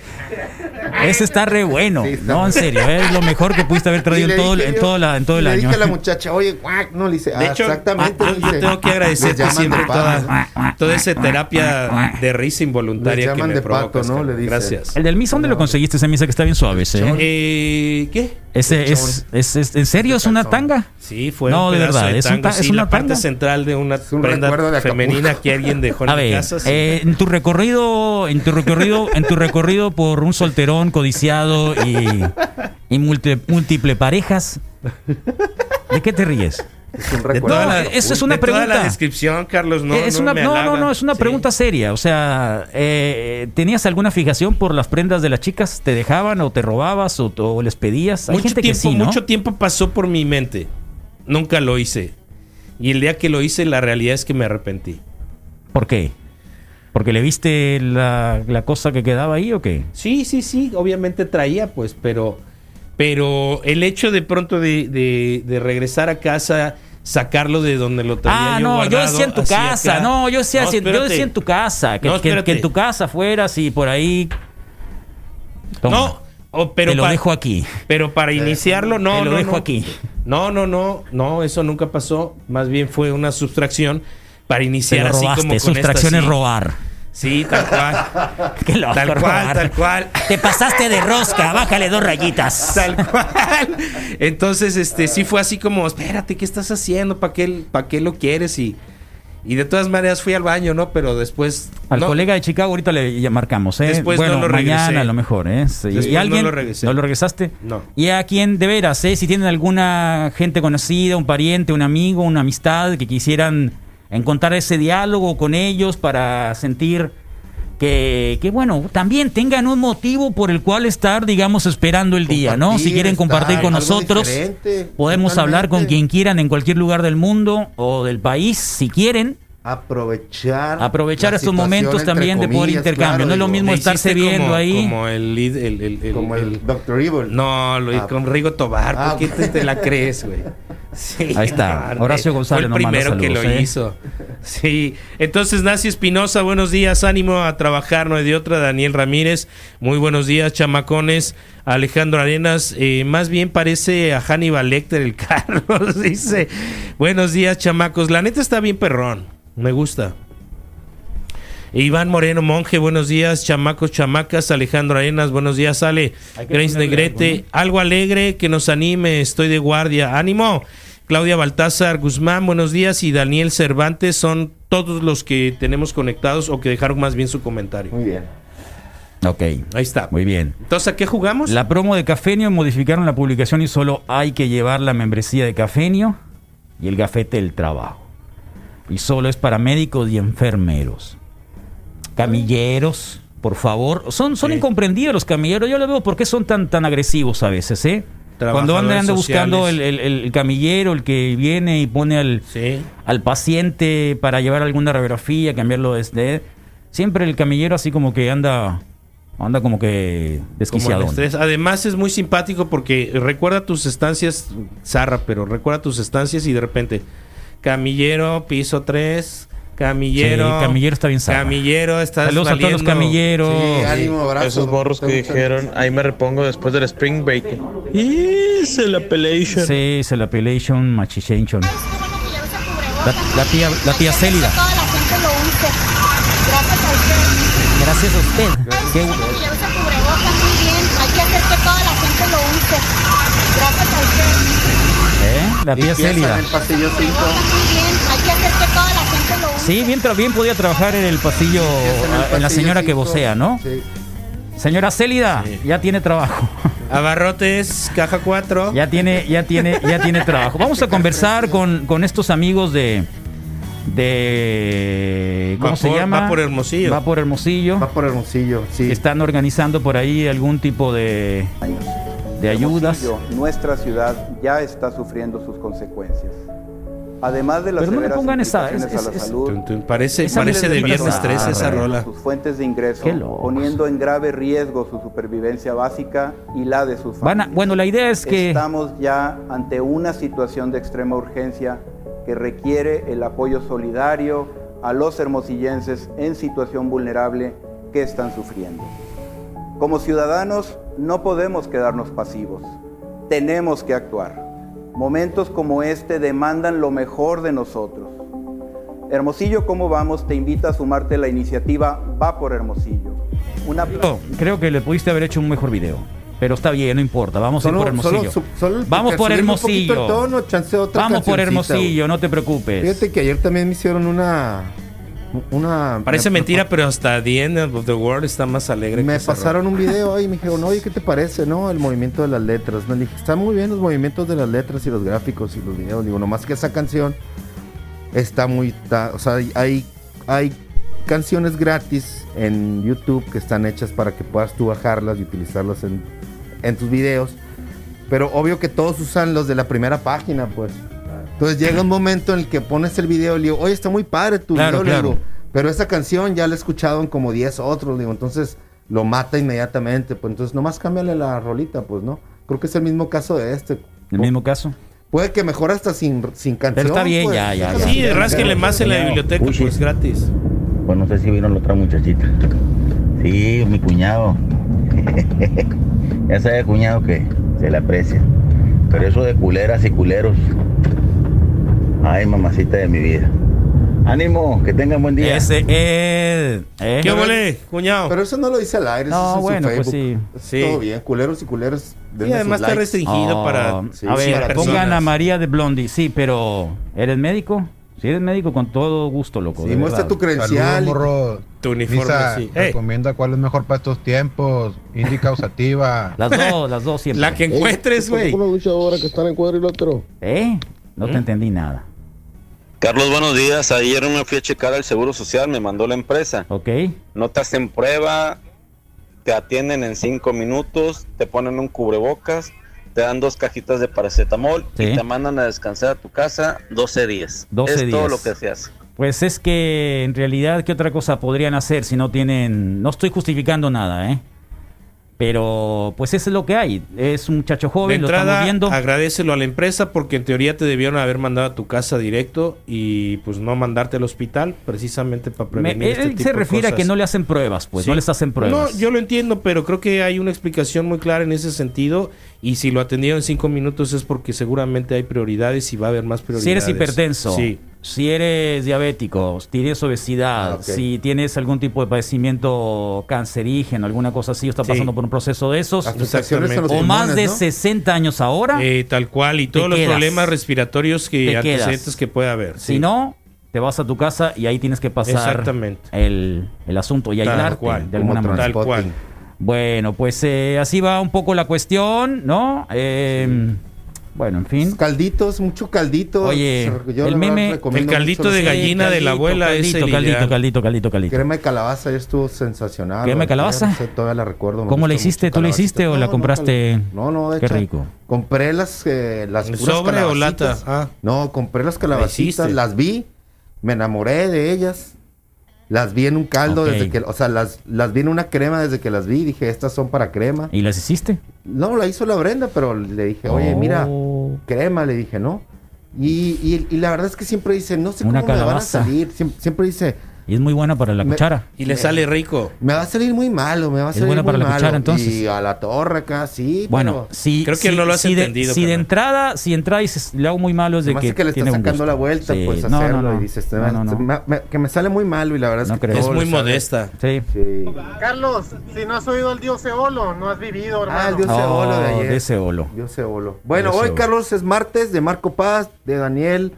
Ese está re bueno. Sí, está no, en bueno. Serio. Es lo mejor que pudiste haber traído le en todo, en la, en todo el le año. dije a la muchacha, oye, guac, no le dice, De ah, hecho, exactamente. ah, le yo tengo que agradecerte siempre pato. toda, toda esa terapia de risa involuntaria que llaman me de provocas, pato, ¿no? Le dice. Gracias. El del Misa, ¿dónde lo conseguiste? Ese Misa que está bien suave. ¿eh? Eh, ¿Qué? Ese es, es, es- ¿En serio es una tanga? Sí, fue No, un de verdad, de es un una la parte central de una un prenda de femenina que alguien dejó en ver, casa. sí. eh, en tu recorrido, en tu recorrido, en tu recorrido por un solterón codiciado y, y múltiple, parejas, ¿de qué te ríes? Es un recuerdo. no, la, eso es una de toda la pregunta. descripción, Carlos, no, es no una, me no, no, es una Sí. pregunta seria. O sea, eh, ¿tenías alguna fijación por las prendas de las chicas? ¿Te dejaban o te robabas o, o les pedías? Hay Mucho gente tiempo, que sí, ¿no? mucho tiempo pasó por mi mente. Nunca lo hice. Y el día que lo hice, la realidad es que me arrepentí. ¿Por qué? ¿Porque le viste la, la cosa que quedaba ahí o qué? Sí, sí, sí, obviamente traía, pues, pero, pero el hecho de pronto de, de- de regresar a casa, sacarlo de donde lo tenía Ah, yo no, yo guardado, decía en tu casa, acá. no, yo decía, No, yo decía en tu casa, que, No, que- en tu casa fueras y por ahí... Toma, No, pero te lo dejo aquí. Pero para iniciarlo, no, te lo no, dejo no. aquí. No, no, no, no, eso nunca pasó. Más bien fue una sustracción para iniciar así robaste, como con sustracción esta, es sí. robar. Sí, tal cual. Qué loco, tal cual, tal cual. Te pasaste de rosca, bájale dos rayitas. Tal cual. Entonces, este, sí fue así como, espérate, ¿qué estás haciendo? ¿Para qué, para qué lo quieres? Y, y de todas maneras fui al baño, ¿no? Pero después. Al no, colega de Chicago ahorita le ya marcamos, ¿eh? Después bueno, no lo mañana regresé. a lo mejor, ¿eh? Sí. ¿Y no alguien? lo regresé. ¿No lo regresaste? No. Y a quien de veras, ¿eh? Si tienen alguna gente conocida, un pariente, un amigo, una amistad que quisieran encontrar ese diálogo con ellos para sentir que, que, bueno, también tengan un motivo por el cual estar, digamos, esperando el día, ¿no? Si quieren compartir con nosotros, podemos hablar con quien quieran en cualquier lugar del mundo o del país, si quieren. Aprovechar. Aprovechar situación, momentos también de poder intercambio. claro, no es lo digo, mismo estarse viendo como- ahí. Como el, el, el, el- Como el Dr. Evil. No, lo Ah. con Rigo Tobar, ¿por Ah, qué te, te la crees, güey? Sí, Ahí está. Horacio González Fue el primero que lo ¿eh? hizo. Sí. Entonces, Nancy Espinosa, buenos días, ánimo a trabajar, no hay de otra. Daniel Ramírez, muy buenos días, chamacones. Alejandro Arenas, eh, más bien parece a Hannibal Lecter el Carlos, dice. Buenos días, chamacos. La neta está bien perrón, me gusta. Iván Moreno Monje, buenos días, chamacos, chamacas, Alejandro Arenas, buenos días, Ale, Grace Negrete, algo, alegre que nos anime, estoy de guardia, ánimo, Claudia Baltázar Guzmán, buenos días, y Daniel Cervantes son todos los que tenemos conectados o que dejaron más bien su comentario. Muy bien. Ok, Ahí está. muy bien. Entonces, ¿a qué jugamos? La promo de Cafenio modificaron la publicación y solo hay que llevar la membresía de Cafenio y el gafete del trabajo. Y solo es para médicos y enfermeros. Camilleros, Por favor. Son, son incomprendidos los camilleros. Yo le veo por qué son tan, tan agresivos a veces, ¿eh? Cuando andan, buscando el, el- el camillero, el que viene y pone al, al paciente para llevar alguna radiografía, cambiarlo desde... Siempre el camillero así como que anda... Anda como que desquiciado. Además es muy simpático porque recuerda tus estancias, Zarra, pero recuerda tus estancias y de repente, camillero, piso 3, camillero. Sí, camillero está bien zarra. Camillero, está Saludos a todos los camilleros. Sí, ánimo, abrazo. Esos morros que dijeron, ahí me repongo después del Spring Break. Y se la pelation. Sí, se la pelation, machichation. La, la tía, la tía Célida. Toda la gente lo use. Gracias a usted. Gracias a usted. Qué- muy bien. Hay que hacer que toda la gente lo use. La tía Limpieza Célida. en el pasillo 5. Muy bien. Hay que hacer que toda la gente lo use. Sí, bien, bien podía trabajar en el pasillo, en la señora que vocea, ¿no? Señora Célida, ya tiene trabajo. Abarrotes, caja 4. Ya tiene, ya tiene, ya tiene trabajo. Vamos a conversar con, con estos amigos de de ¿cómo Va se por- llama? va por Hermosillo. Va por Hermosillo. Va por Hermosillo, sí. Están organizando por ahí algún tipo de de ayudas. Nuestra ciudad ya está sufriendo sus consecuencias. Además de las Pero no le severas pongan esa- implicaciones es- a la es- salud, tun, Parece, Esa parece de viernes 13 esa rola. sus fuentes de ingreso, poniendo en grave riesgo su supervivencia básica y la de sus Van a- familias. bueno, la idea es que Estamos ya ante una situación de extrema urgencia que requiere el apoyo solidario a los hermosillenses en situación vulnerable que están sufriendo. Como ciudadanos no podemos quedarnos pasivos, tenemos que actuar. Momentos como este demandan lo mejor de nosotros. Hermosillo, ¿cómo vamos? Te invita a sumarte a la iniciativa Va por Hermosillo. Una Oh, creo que le pudiste haber hecho un mejor video. Pero está bien, no importa. Vamos a ir por Hermosillo. solo- solo Vamos por Hermosillo. tono, Vamos por Hermosillo, no te preocupes. Fíjate que ayer también me hicieron una. Una Parece me- mentira, pero hasta The End of the World está más alegre. Me que pasaron un video y me dijeron, oye, ¿qué te parece, no? El movimiento de las letras. Le dije, están muy bien los movimientos de las letras y los gráficos y los videos. Digo, nomás que esa canción está muy... o sea, hay- hay, hay canciones gratis en YouTube que están hechas para que puedas tú bajarlas y utilizarlas en, en tus videos. Pero obvio que todos usan los de la primera página, pues. Entonces llega un momento en el que pones el video y le digo, oye, está muy padre tu Claro, video, le claro. digo, pero esa canción ya la he escuchado en como 10 otros, digo, entonces lo mata inmediatamente, pues entonces nomás cámbiale la rolita, pues, ¿no? Creo que es el mismo caso de este. El mismo caso. Puede que mejor hasta sin, sin canción. está bien, pues. ya, ya, Sí, rásquenle más en la biblioteca, pues gratis. Pues no sé si vino la otra muchachita. Sí, mi cuñado. ya sabe, cuñado, que se le aprecia. Pero eso de culeras y culeros. Ay, mamacita de mi vida. Ánimo, que tengan buen día. Ese. ¿eh? ¿Qué huele, cuñado? Pero eso no lo dice al aire, No, eso es bueno, su pues sí. Es Sí. Todo bien, culeros y culeras. Y además está restringido Oh, para. Sí, a ver, para pongan personas. a María de Blondie. Sí, pero ¿eres médico? Si eres médico, con todo gusto, loco. Sí, muestra tu credencial. Saludos, morro. Tu uniforme, Misa, sí. Recomienda cuál es mejor para estos tiempos. Indica usativa. Las dos, las dos siempre. La que encuentres, güey. Una luchadora que está en el cuadrilátero. ¿Eh? No te entendí nada. Carlos, buenos días. Ayer me fui a checar al Seguro Social, me mandó la empresa. Ok. No te hacen prueba, te atienden en cinco minutos, te ponen un cubrebocas, te dan dos cajitas de paracetamol Sí. y te mandan a descansar a tu casa 12 días. 12 es todo lo que se hace. Pues es que en realidad, ¿qué otra cosa podrían hacer si no tienen... No estoy justificando nada, ¿eh? Pero pues eso es lo que hay. Es un muchacho De joven, lo estamos entrada, viendo. agradecelo a la empresa porque en teoría te debieron haber mandado a tu casa directo y pues no mandarte al hospital precisamente para Me- prevenir él este tipo se de refiere a que no le hacen pruebas, pues, Sí. no les hacen pruebas. No, yo lo entiendo, pero creo que hay una explicación muy clara en ese sentido. Y si lo atendieron en cinco minutos es porque seguramente hay prioridades y va a haber más prioridades. Si eres hipertenso, Sí. si eres diabético, si tienes obesidad, Ah, si tienes algún tipo de padecimiento cancerígeno, alguna cosa así, o está Sí. pasando por un proceso de esos, o más de ¿no? 60 años ahora, Eh, tal cual, y todos los quedas. problemas respiratorios que quedas. antecedentes que puede haber. si sí. no, te vas a tu casa y ahí tienes que pasar. El, el asunto y Tal aislarte cual, de alguna manera. Tal cual. Bueno, pues eh, así va un poco la cuestión, ¿no? Eh, Bueno, en fin. Calditos, mucho caldito. Oye, Yo el meme- El caldito de gallina de la abuela caldito, es el caldito, ideal. caldito, caldito, caldito. Crema de calabaza, estuvo sensacional. ¿Crema de calabaza? no sé, todavía la recuerdo. ¿Cómo la hiciste? ¿Tú la hiciste o la no, compraste? No, no, de Qué hecho. rico. Compré las, eh, las ¿En puras sobre o lata? Ah. No, compré las calabacitas, las vi, me enamoré de ellas. Las vi en un caldo desde que, o sea, las, las vi en una crema desde que las vi. Dije, estas son para crema. ¿Y las hiciste? No, la hizo la Brenda, pero le dije, oye, mira, Oh. crema, le dije, ¿no? Y, y, y la verdad es que siempre dice, no sé Una cómo me van a calabaza. salir. Siempre, siempre dice, Y es muy buena para la Me- cuchara. Y le sale rico. me va a salir muy malo, me va a Es salir buena muy para la malo. cuchara, entonces. Y a la torre acá, sí. Bueno, pero si, Creo que no lo has si de- entendido, si de entrada, si entrada dices, le hago muy malo es de me hace que, que le está sacando gusto. la vuelta, Sí. pues No, hacerlo. no, no. Y dices, No, no, no. me- me- que me sale muy malo y la verdad es No que creo. Es muy modesta. Sí. Sí. Carlos, si no has oído el dios Eolo, no has vivido, hermano. Ah, el dios Oh, Eolo de ayer. de ese olo. Dios Eolo. Bueno, hoy. Carlos es martes de Marco Paz, de Daniel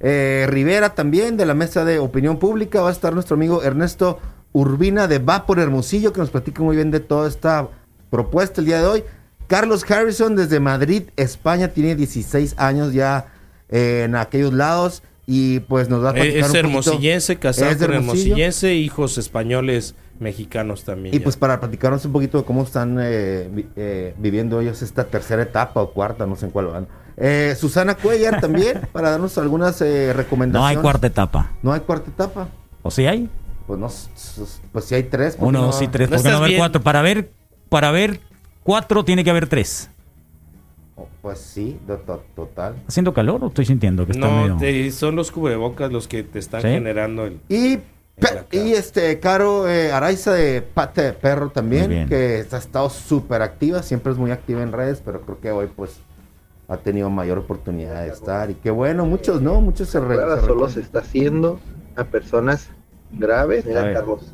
eh, Rivera también, de la mesa de opinión pública. Va a estar nuestro amigo Ernesto Urbina de Va por Hermosillo, que nos platica muy bien de toda esta propuesta el día de hoy. Carlos Harrison desde Madrid, España, tiene 16 años ya eh, en aquellos lados y pues nos va a platicar Es un hermosillense, casado Es hermosillense, hijos españoles mexicanos también. Y ya. pues para platicarnos un poquito de cómo están eh, vi- eh, viviendo ellos esta tercera etapa o cuarta, no sé en cuál van. Eh, Susana Cuellar también, para darnos algunas eh, No recomendaciones. hay cuarta etapa. No hay cuarta etapa. ¿O sí hay? Pues no, pues si hay tres. ¿por qué Uno, no? dos y tres. ¿No ¿Por qué no haber cuatro? Para ver, para ver cuatro tiene que haber tres. Oh, Pues sí, to- to- total. ¿Haciendo calor o estoy sintiendo que está No, medio... te- son los cubrebocas los que te están ¿Sí? generando el... Y, Y este, Caro eh, Araiza de Pate de Perro también, que ha estado súper activa, siempre es muy activa en redes, pero creo que hoy pues ha tenido mayor oportunidad de estar. Y qué bueno, muchos, ¿no? Muchos se, re- prueba se solo se está haciendo a personas graves. Mira. Carlos,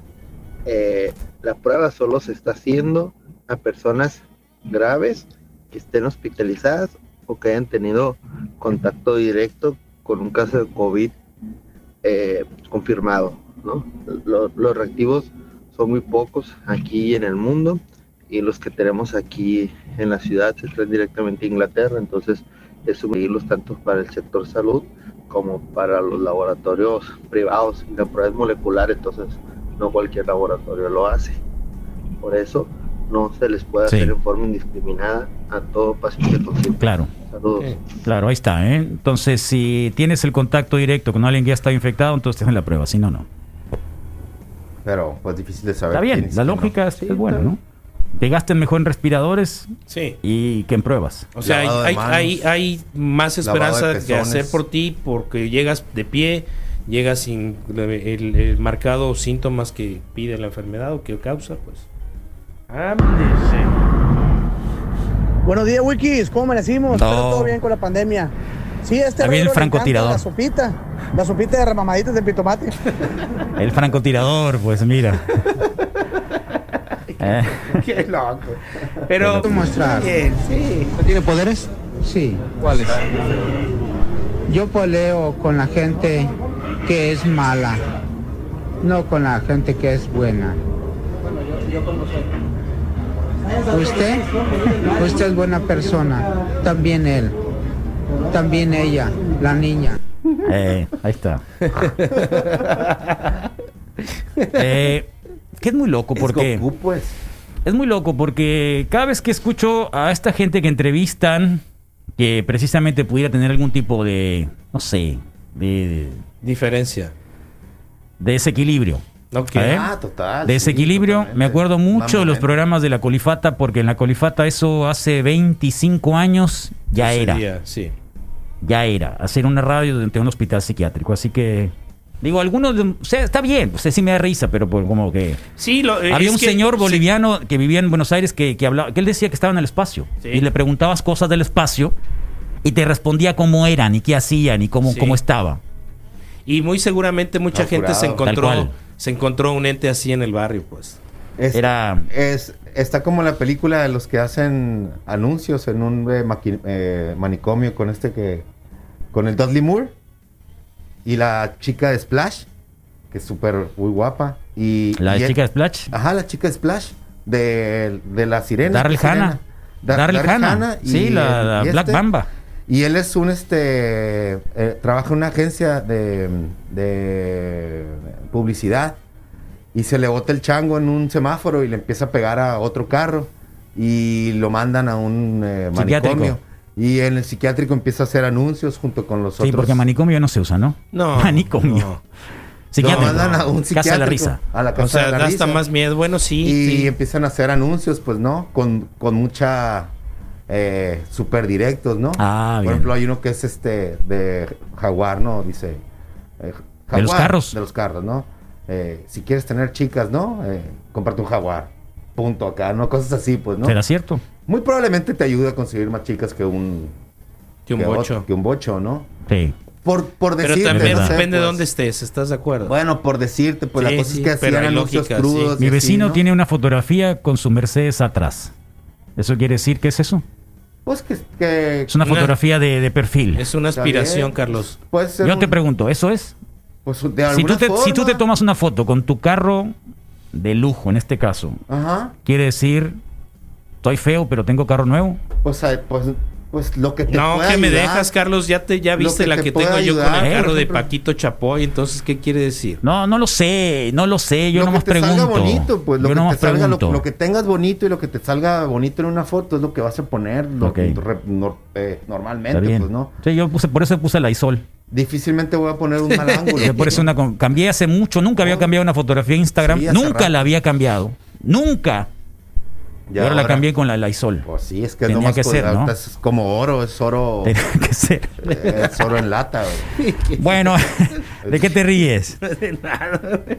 eh, la prueba solo se está haciendo a personas graves que estén hospitalizadas o que hayan tenido contacto directo con un caso de COVID eh, confirmado. ¿No? Lo- los reactivos son muy pocos aquí en el mundo y los que tenemos aquí en la ciudad se traen directamente a Inglaterra, entonces es subirlos tanto para el sector salud como para los laboratorios privados. Y la prueba es molecular, entonces no cualquier laboratorio lo hace. Por eso no se les puede Sí. hacer en forma indiscriminada a todo paciente con síntomas. Claro. Saludos. Claro, ahí está, ¿eh? Entonces, si tienes el contacto directo con alguien que ya está infectado, entonces te hacen la prueba, si no, no. Pero pues difícil de saber. Está bien, la quién no. lógica es, Sí, es buena, ¿no? Que gasten mejor en respiradores Sí. y que en pruebas. O sea, hay, de hay, manos. hay, hay más de esperanza que pezones. hacer por ti porque llegas de pie, llegas sin el, el marcado síntomas que pide la enfermedad o que causa, pues. Ándese. Buenos días, Wikis. ¿Cómo amanecimos? No. Todo bien con la pandemia. Sí, este bien el francotirador. La sopita. La sopita de remamaditas de pitomate. El francotirador, pues mira. Eh, Qué loco. Pero mostrar. Bien, sí. ¿Tiene poderes? Sí. ¿Cuáles? Yo peleo con la gente que es mala, no con la gente que es buena. Usted, usted es buena persona, también él, también ella, la niña. eh, ahí está. Eh, que es muy loco porque... Goku, pues. Es muy loco porque cada vez que escucho a esta gente que entrevistan, que precisamente pudiera tener algún tipo de, no sé, de, Diferencia. de desequilibrio. Ok. ¿eh? Ah, total. Sí, desequilibrio, me acuerdo mucho de los programas de la Colifata, porque en la Colifata eso hace 25 años ya era. Sucedía, Sí. Ya era. Hacer una radio dentro de un hospital psiquiátrico. Así que, digo, algunos, de- o sea, está bien, o sea, sí me da risa, pero pues como que... Sí, lo, eh, Había un que- señor sí. boliviano que vivía en Buenos Aires que, que hablaba, que él decía que estaba en el espacio Sí. y le preguntabas cosas del espacio y te respondía cómo eran y qué hacían y cómo, Sí. cómo estaba. Y muy seguramente mucha No, gente se encontró cual. Se encontró un ente así en el barrio, pues. Es, Era es, está como la película de los que hacen anuncios en un eh, maqui- eh, manicomio con este que. con el Dudley Moore y la chica de Splash, que es súper muy guapa. Y, la y chica de Splash. Ajá, la chica de Splash, de, de la sirena. Darrell ¿qué sirena? Hannah. Da- Darrell Daryl Hannah. Sí, la, el- la y Black este. Bamba. Y él es un, este, eh, trabaja en una agencia de, de publicidad y se le bota el chango en un semáforo y le empieza a pegar a otro carro y lo mandan a un eh, Psiquiátrico. manicomio. Y en el psiquiátrico empieza a hacer anuncios junto con los Sí, otros. porque manicomio no se usa, ¿no? No, Manicomio. Psiquiátrico. Lo mandan a un Casa de la psiquiátrico, risa. A la casa O sea, de la da hasta más miedo. Bueno, sí. y sí. empiezan a hacer anuncios, pues, ¿no? Con, con mucha eh, super directos, ¿no? Ah, Por bien. ejemplo, hay uno que es este de Jaguar, ¿no? Dice. eh, De los carros. De los carros, ¿no? Eh, si quieres tener chicas, ¿no? Eh, cómprate un Jaguar. Punto acá, ¿no? Cosas así, pues, ¿no? ¿Será cierto? Muy probablemente te ayude a conseguir más chicas que un. Que un bocho. que un bocho, ¿no? Sí. Por, por Pero decirte, también no sé, depende de pues. dónde estés, ¿estás de acuerdo? Bueno, por decirte, pues Sí, la cosa sí, es que pero hacían anuncios lógica, sí. crudos. Mi así, vecino ¿no? tiene una fotografía con su Mercedes atrás. ¿Eso quiere decir qué es eso? Pues que. que Es una Una- fotografía de, de perfil. Es una aspiración. Carlos. puede ser Yo un- te pregunto, ¿eso es? Pues de Si tú, te, si tú te tomas una foto con tu carro de lujo, en este caso, Ajá. quiere decir, estoy feo, pero tengo carro nuevo. Pues, pues, pues lo que te No, pueda que me dejas, Carlos. Ya te ya viste que la te que tengo yo con el carro de. Paquito Chapoy. Entonces, ¿qué quiere decir? No, no lo sé, no lo sé, yo lo nomás que te pregunto. salga bonito, pues lo yo que te salga, lo, que tengas bonito y lo que te salga bonito en una foto es lo que vas a poner lo- re- eh, normalmente, pues, ¿no? Sí, yo puse, por eso puse la ISOL. Difícilmente voy a poner un mal ángulo. Yo por eso una, cambié hace mucho, nunca había cambiado una fotografía en Instagram, Sí, nunca rato. la había cambiado, nunca. Y Y ahora, la cambié con la Lysol. Pues sí, es que Tenía nomás que ser, ¿no? es como oro, es oro. Tenía que ser. eh, es oro en lata, güey. Bueno, ¿de qué te ríes? De nada. güey.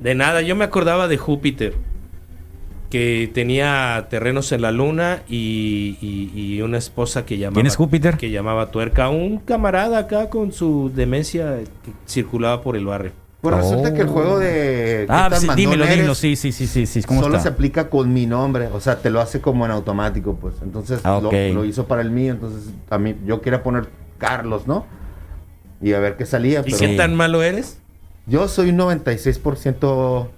De nada. Yo me acordaba de Júpiter. Que tenía terrenos en la luna y, y- y una esposa que llamaba. ¿Quién es Júpiter? Que llamaba tuerca. Un camarada acá con su demencia que circulaba por el barrio. Pues resulta que el juego de. ¿qué Ah, tan sí, dímelo, eres? dímelo, sí, sí, sí, sí, sí. ¿Cómo Solo está? se aplica con mi nombre, o sea, te lo hace como en automático, pues. Entonces Ah, lo- hizo para el mío, entonces a mí yo quería poner Carlos, ¿no? Y a ver qué salía. ¿Y pero- qué tan malo eres? Yo soy un 96%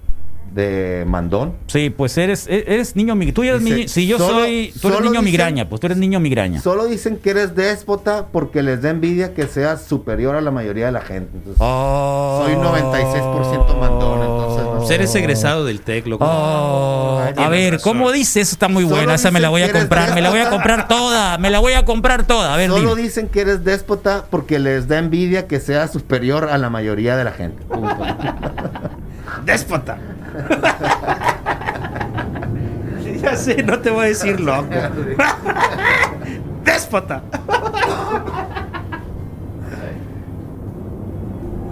de mandón. Sí, pues eres, e- eres niño migraña. Tú eres Dice, niño- si yo solo- soy, tú eres niño dicen- migraña, pues tú eres niño migraña. Solo dicen que eres déspota porque les da envidia que seas superior a la mayoría de la gente. Entonces, Oh. soy un 96% mandón, entonces no Pues eres egresado del TEC, loco. Oh, a ver, razón. ¿cómo dice? Eso está muy buena. Esa me la voy a comprar. Me la voy a comprar toda. Me la voy a comprar toda. A ver, Solo dime. dicen que eres déspota porque les da envidia que seas superior a la mayoría de la gente. ¡Déspota! Ya sé, no te voy a decir loco. ¡Déspota!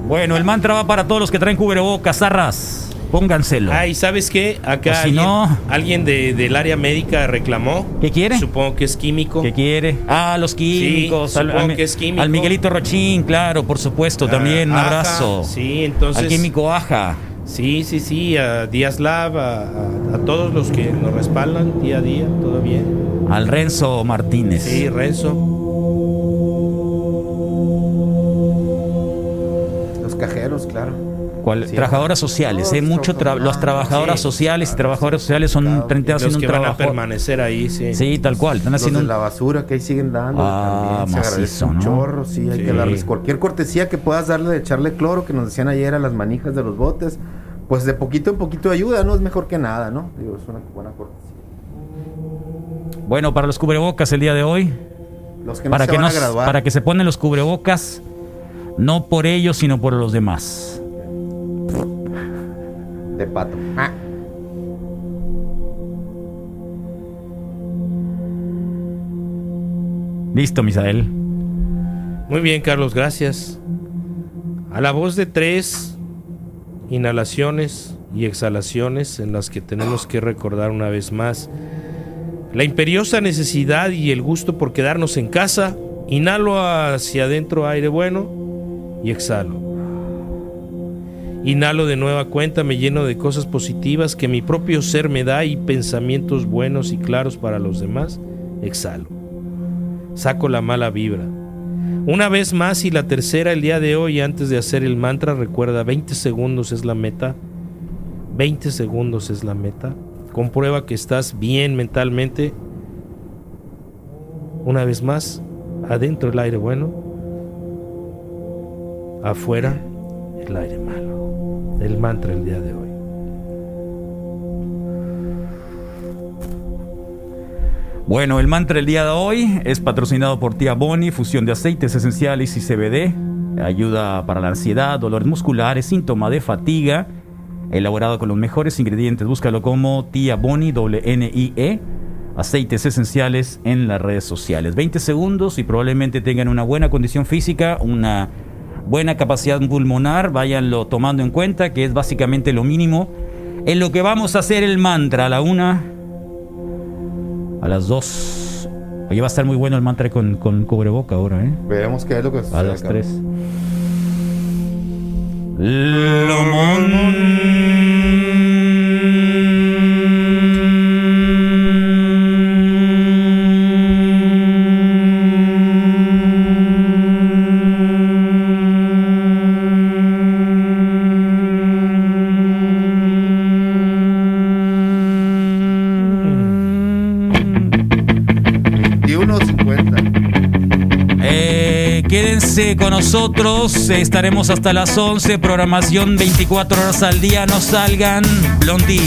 Bueno, el mantra va para todos los que traen cubrebocas, zarras. Pónganselo. Ay, ¿sabes qué? Acá si alguien, no- alguien de- del área médica reclamó. ¿Qué quiere? Supongo que es químico. ¿Qué quiere? Ah, los químicos. Sí, al, supongo al- que es químico. al Miguelito Rochín, claro, por supuesto. También un Aja, abrazo. Sí, entonces. Al químico Aja. Sí, sí, sí, a Díaz Lab, a, a- a todos los que nos respaldan día a día, todo bien. Al Renzo Martínez. Sí, Renzo. Los cajeros, claro. Trabajadoras sociales, ¿eh? Mucho tra- las trabajadoras Sí, sociales y trabajadoras sociales son 30 Los haciendo que un van a trabajo. permanecer ahí, sí. Sí, tal cual. Están Los haciendo de la basura que ahí siguen dando. Ah, también se agradece macizo, un ¿no? chorro, sí, hay Sí. que darles cualquier cortesía que puedas darle de echarle cloro, que nos decían ayer a las manijas de los botes. Pues de poquito en poquito ayuda, ¿no? Es mejor que nada, ¿no? Digo, es una buena cortesía. Bueno, para los cubrebocas el día de hoy. Los que no para, se que van a graduar. para que se ponen los cubrebocas, no por ellos, sino por los demás. De pato. Ah. Listo, Misael. Muy bien, Carlos, gracias. A la voz de tres inhalaciones y exhalaciones en las que tenemos que recordar una vez más la imperiosa necesidad y el gusto por quedarnos en casa, inhalo hacia adentro aire bueno y exhalo. Inhalo de nueva cuenta, me lleno de cosas positivas que mi propio ser me da y pensamientos buenos y claros para los demás. Exhalo. Saco la mala vibra. Una vez más y la tercera el día de hoy antes de hacer el mantra recuerda 20 segundos es la meta. 20 segundos es la meta. Comprueba que estás bien mentalmente. Una vez más, Adentro el aire bueno, afuera el aire malo. El mantra el día de hoy. Bueno, el mantra del día de hoy es patrocinado por Tía Boni, fusión de aceites esenciales y CBD. Ayuda para la ansiedad, dolores musculares, síntoma de fatiga. Elaborado con los mejores ingredientes. Búscalo como Tía Boni, doble N-I-E. Aceites esenciales en las redes sociales. 20 segundos y probablemente tengan una buena condición física, una buena capacidad pulmonar. Váyanlo tomando en cuenta, que es básicamente lo mínimo. En lo que vamos a hacer el mantra a la una, a las dos. Oye, va a estar muy bueno el mantra con, con cubreboca ahora, ¿eh? Veremos qué es lo que A sucede, las cabrón. tres. Eh, con nosotros, estaremos hasta las 11, programación 24 horas al día, no salgan, Blondie.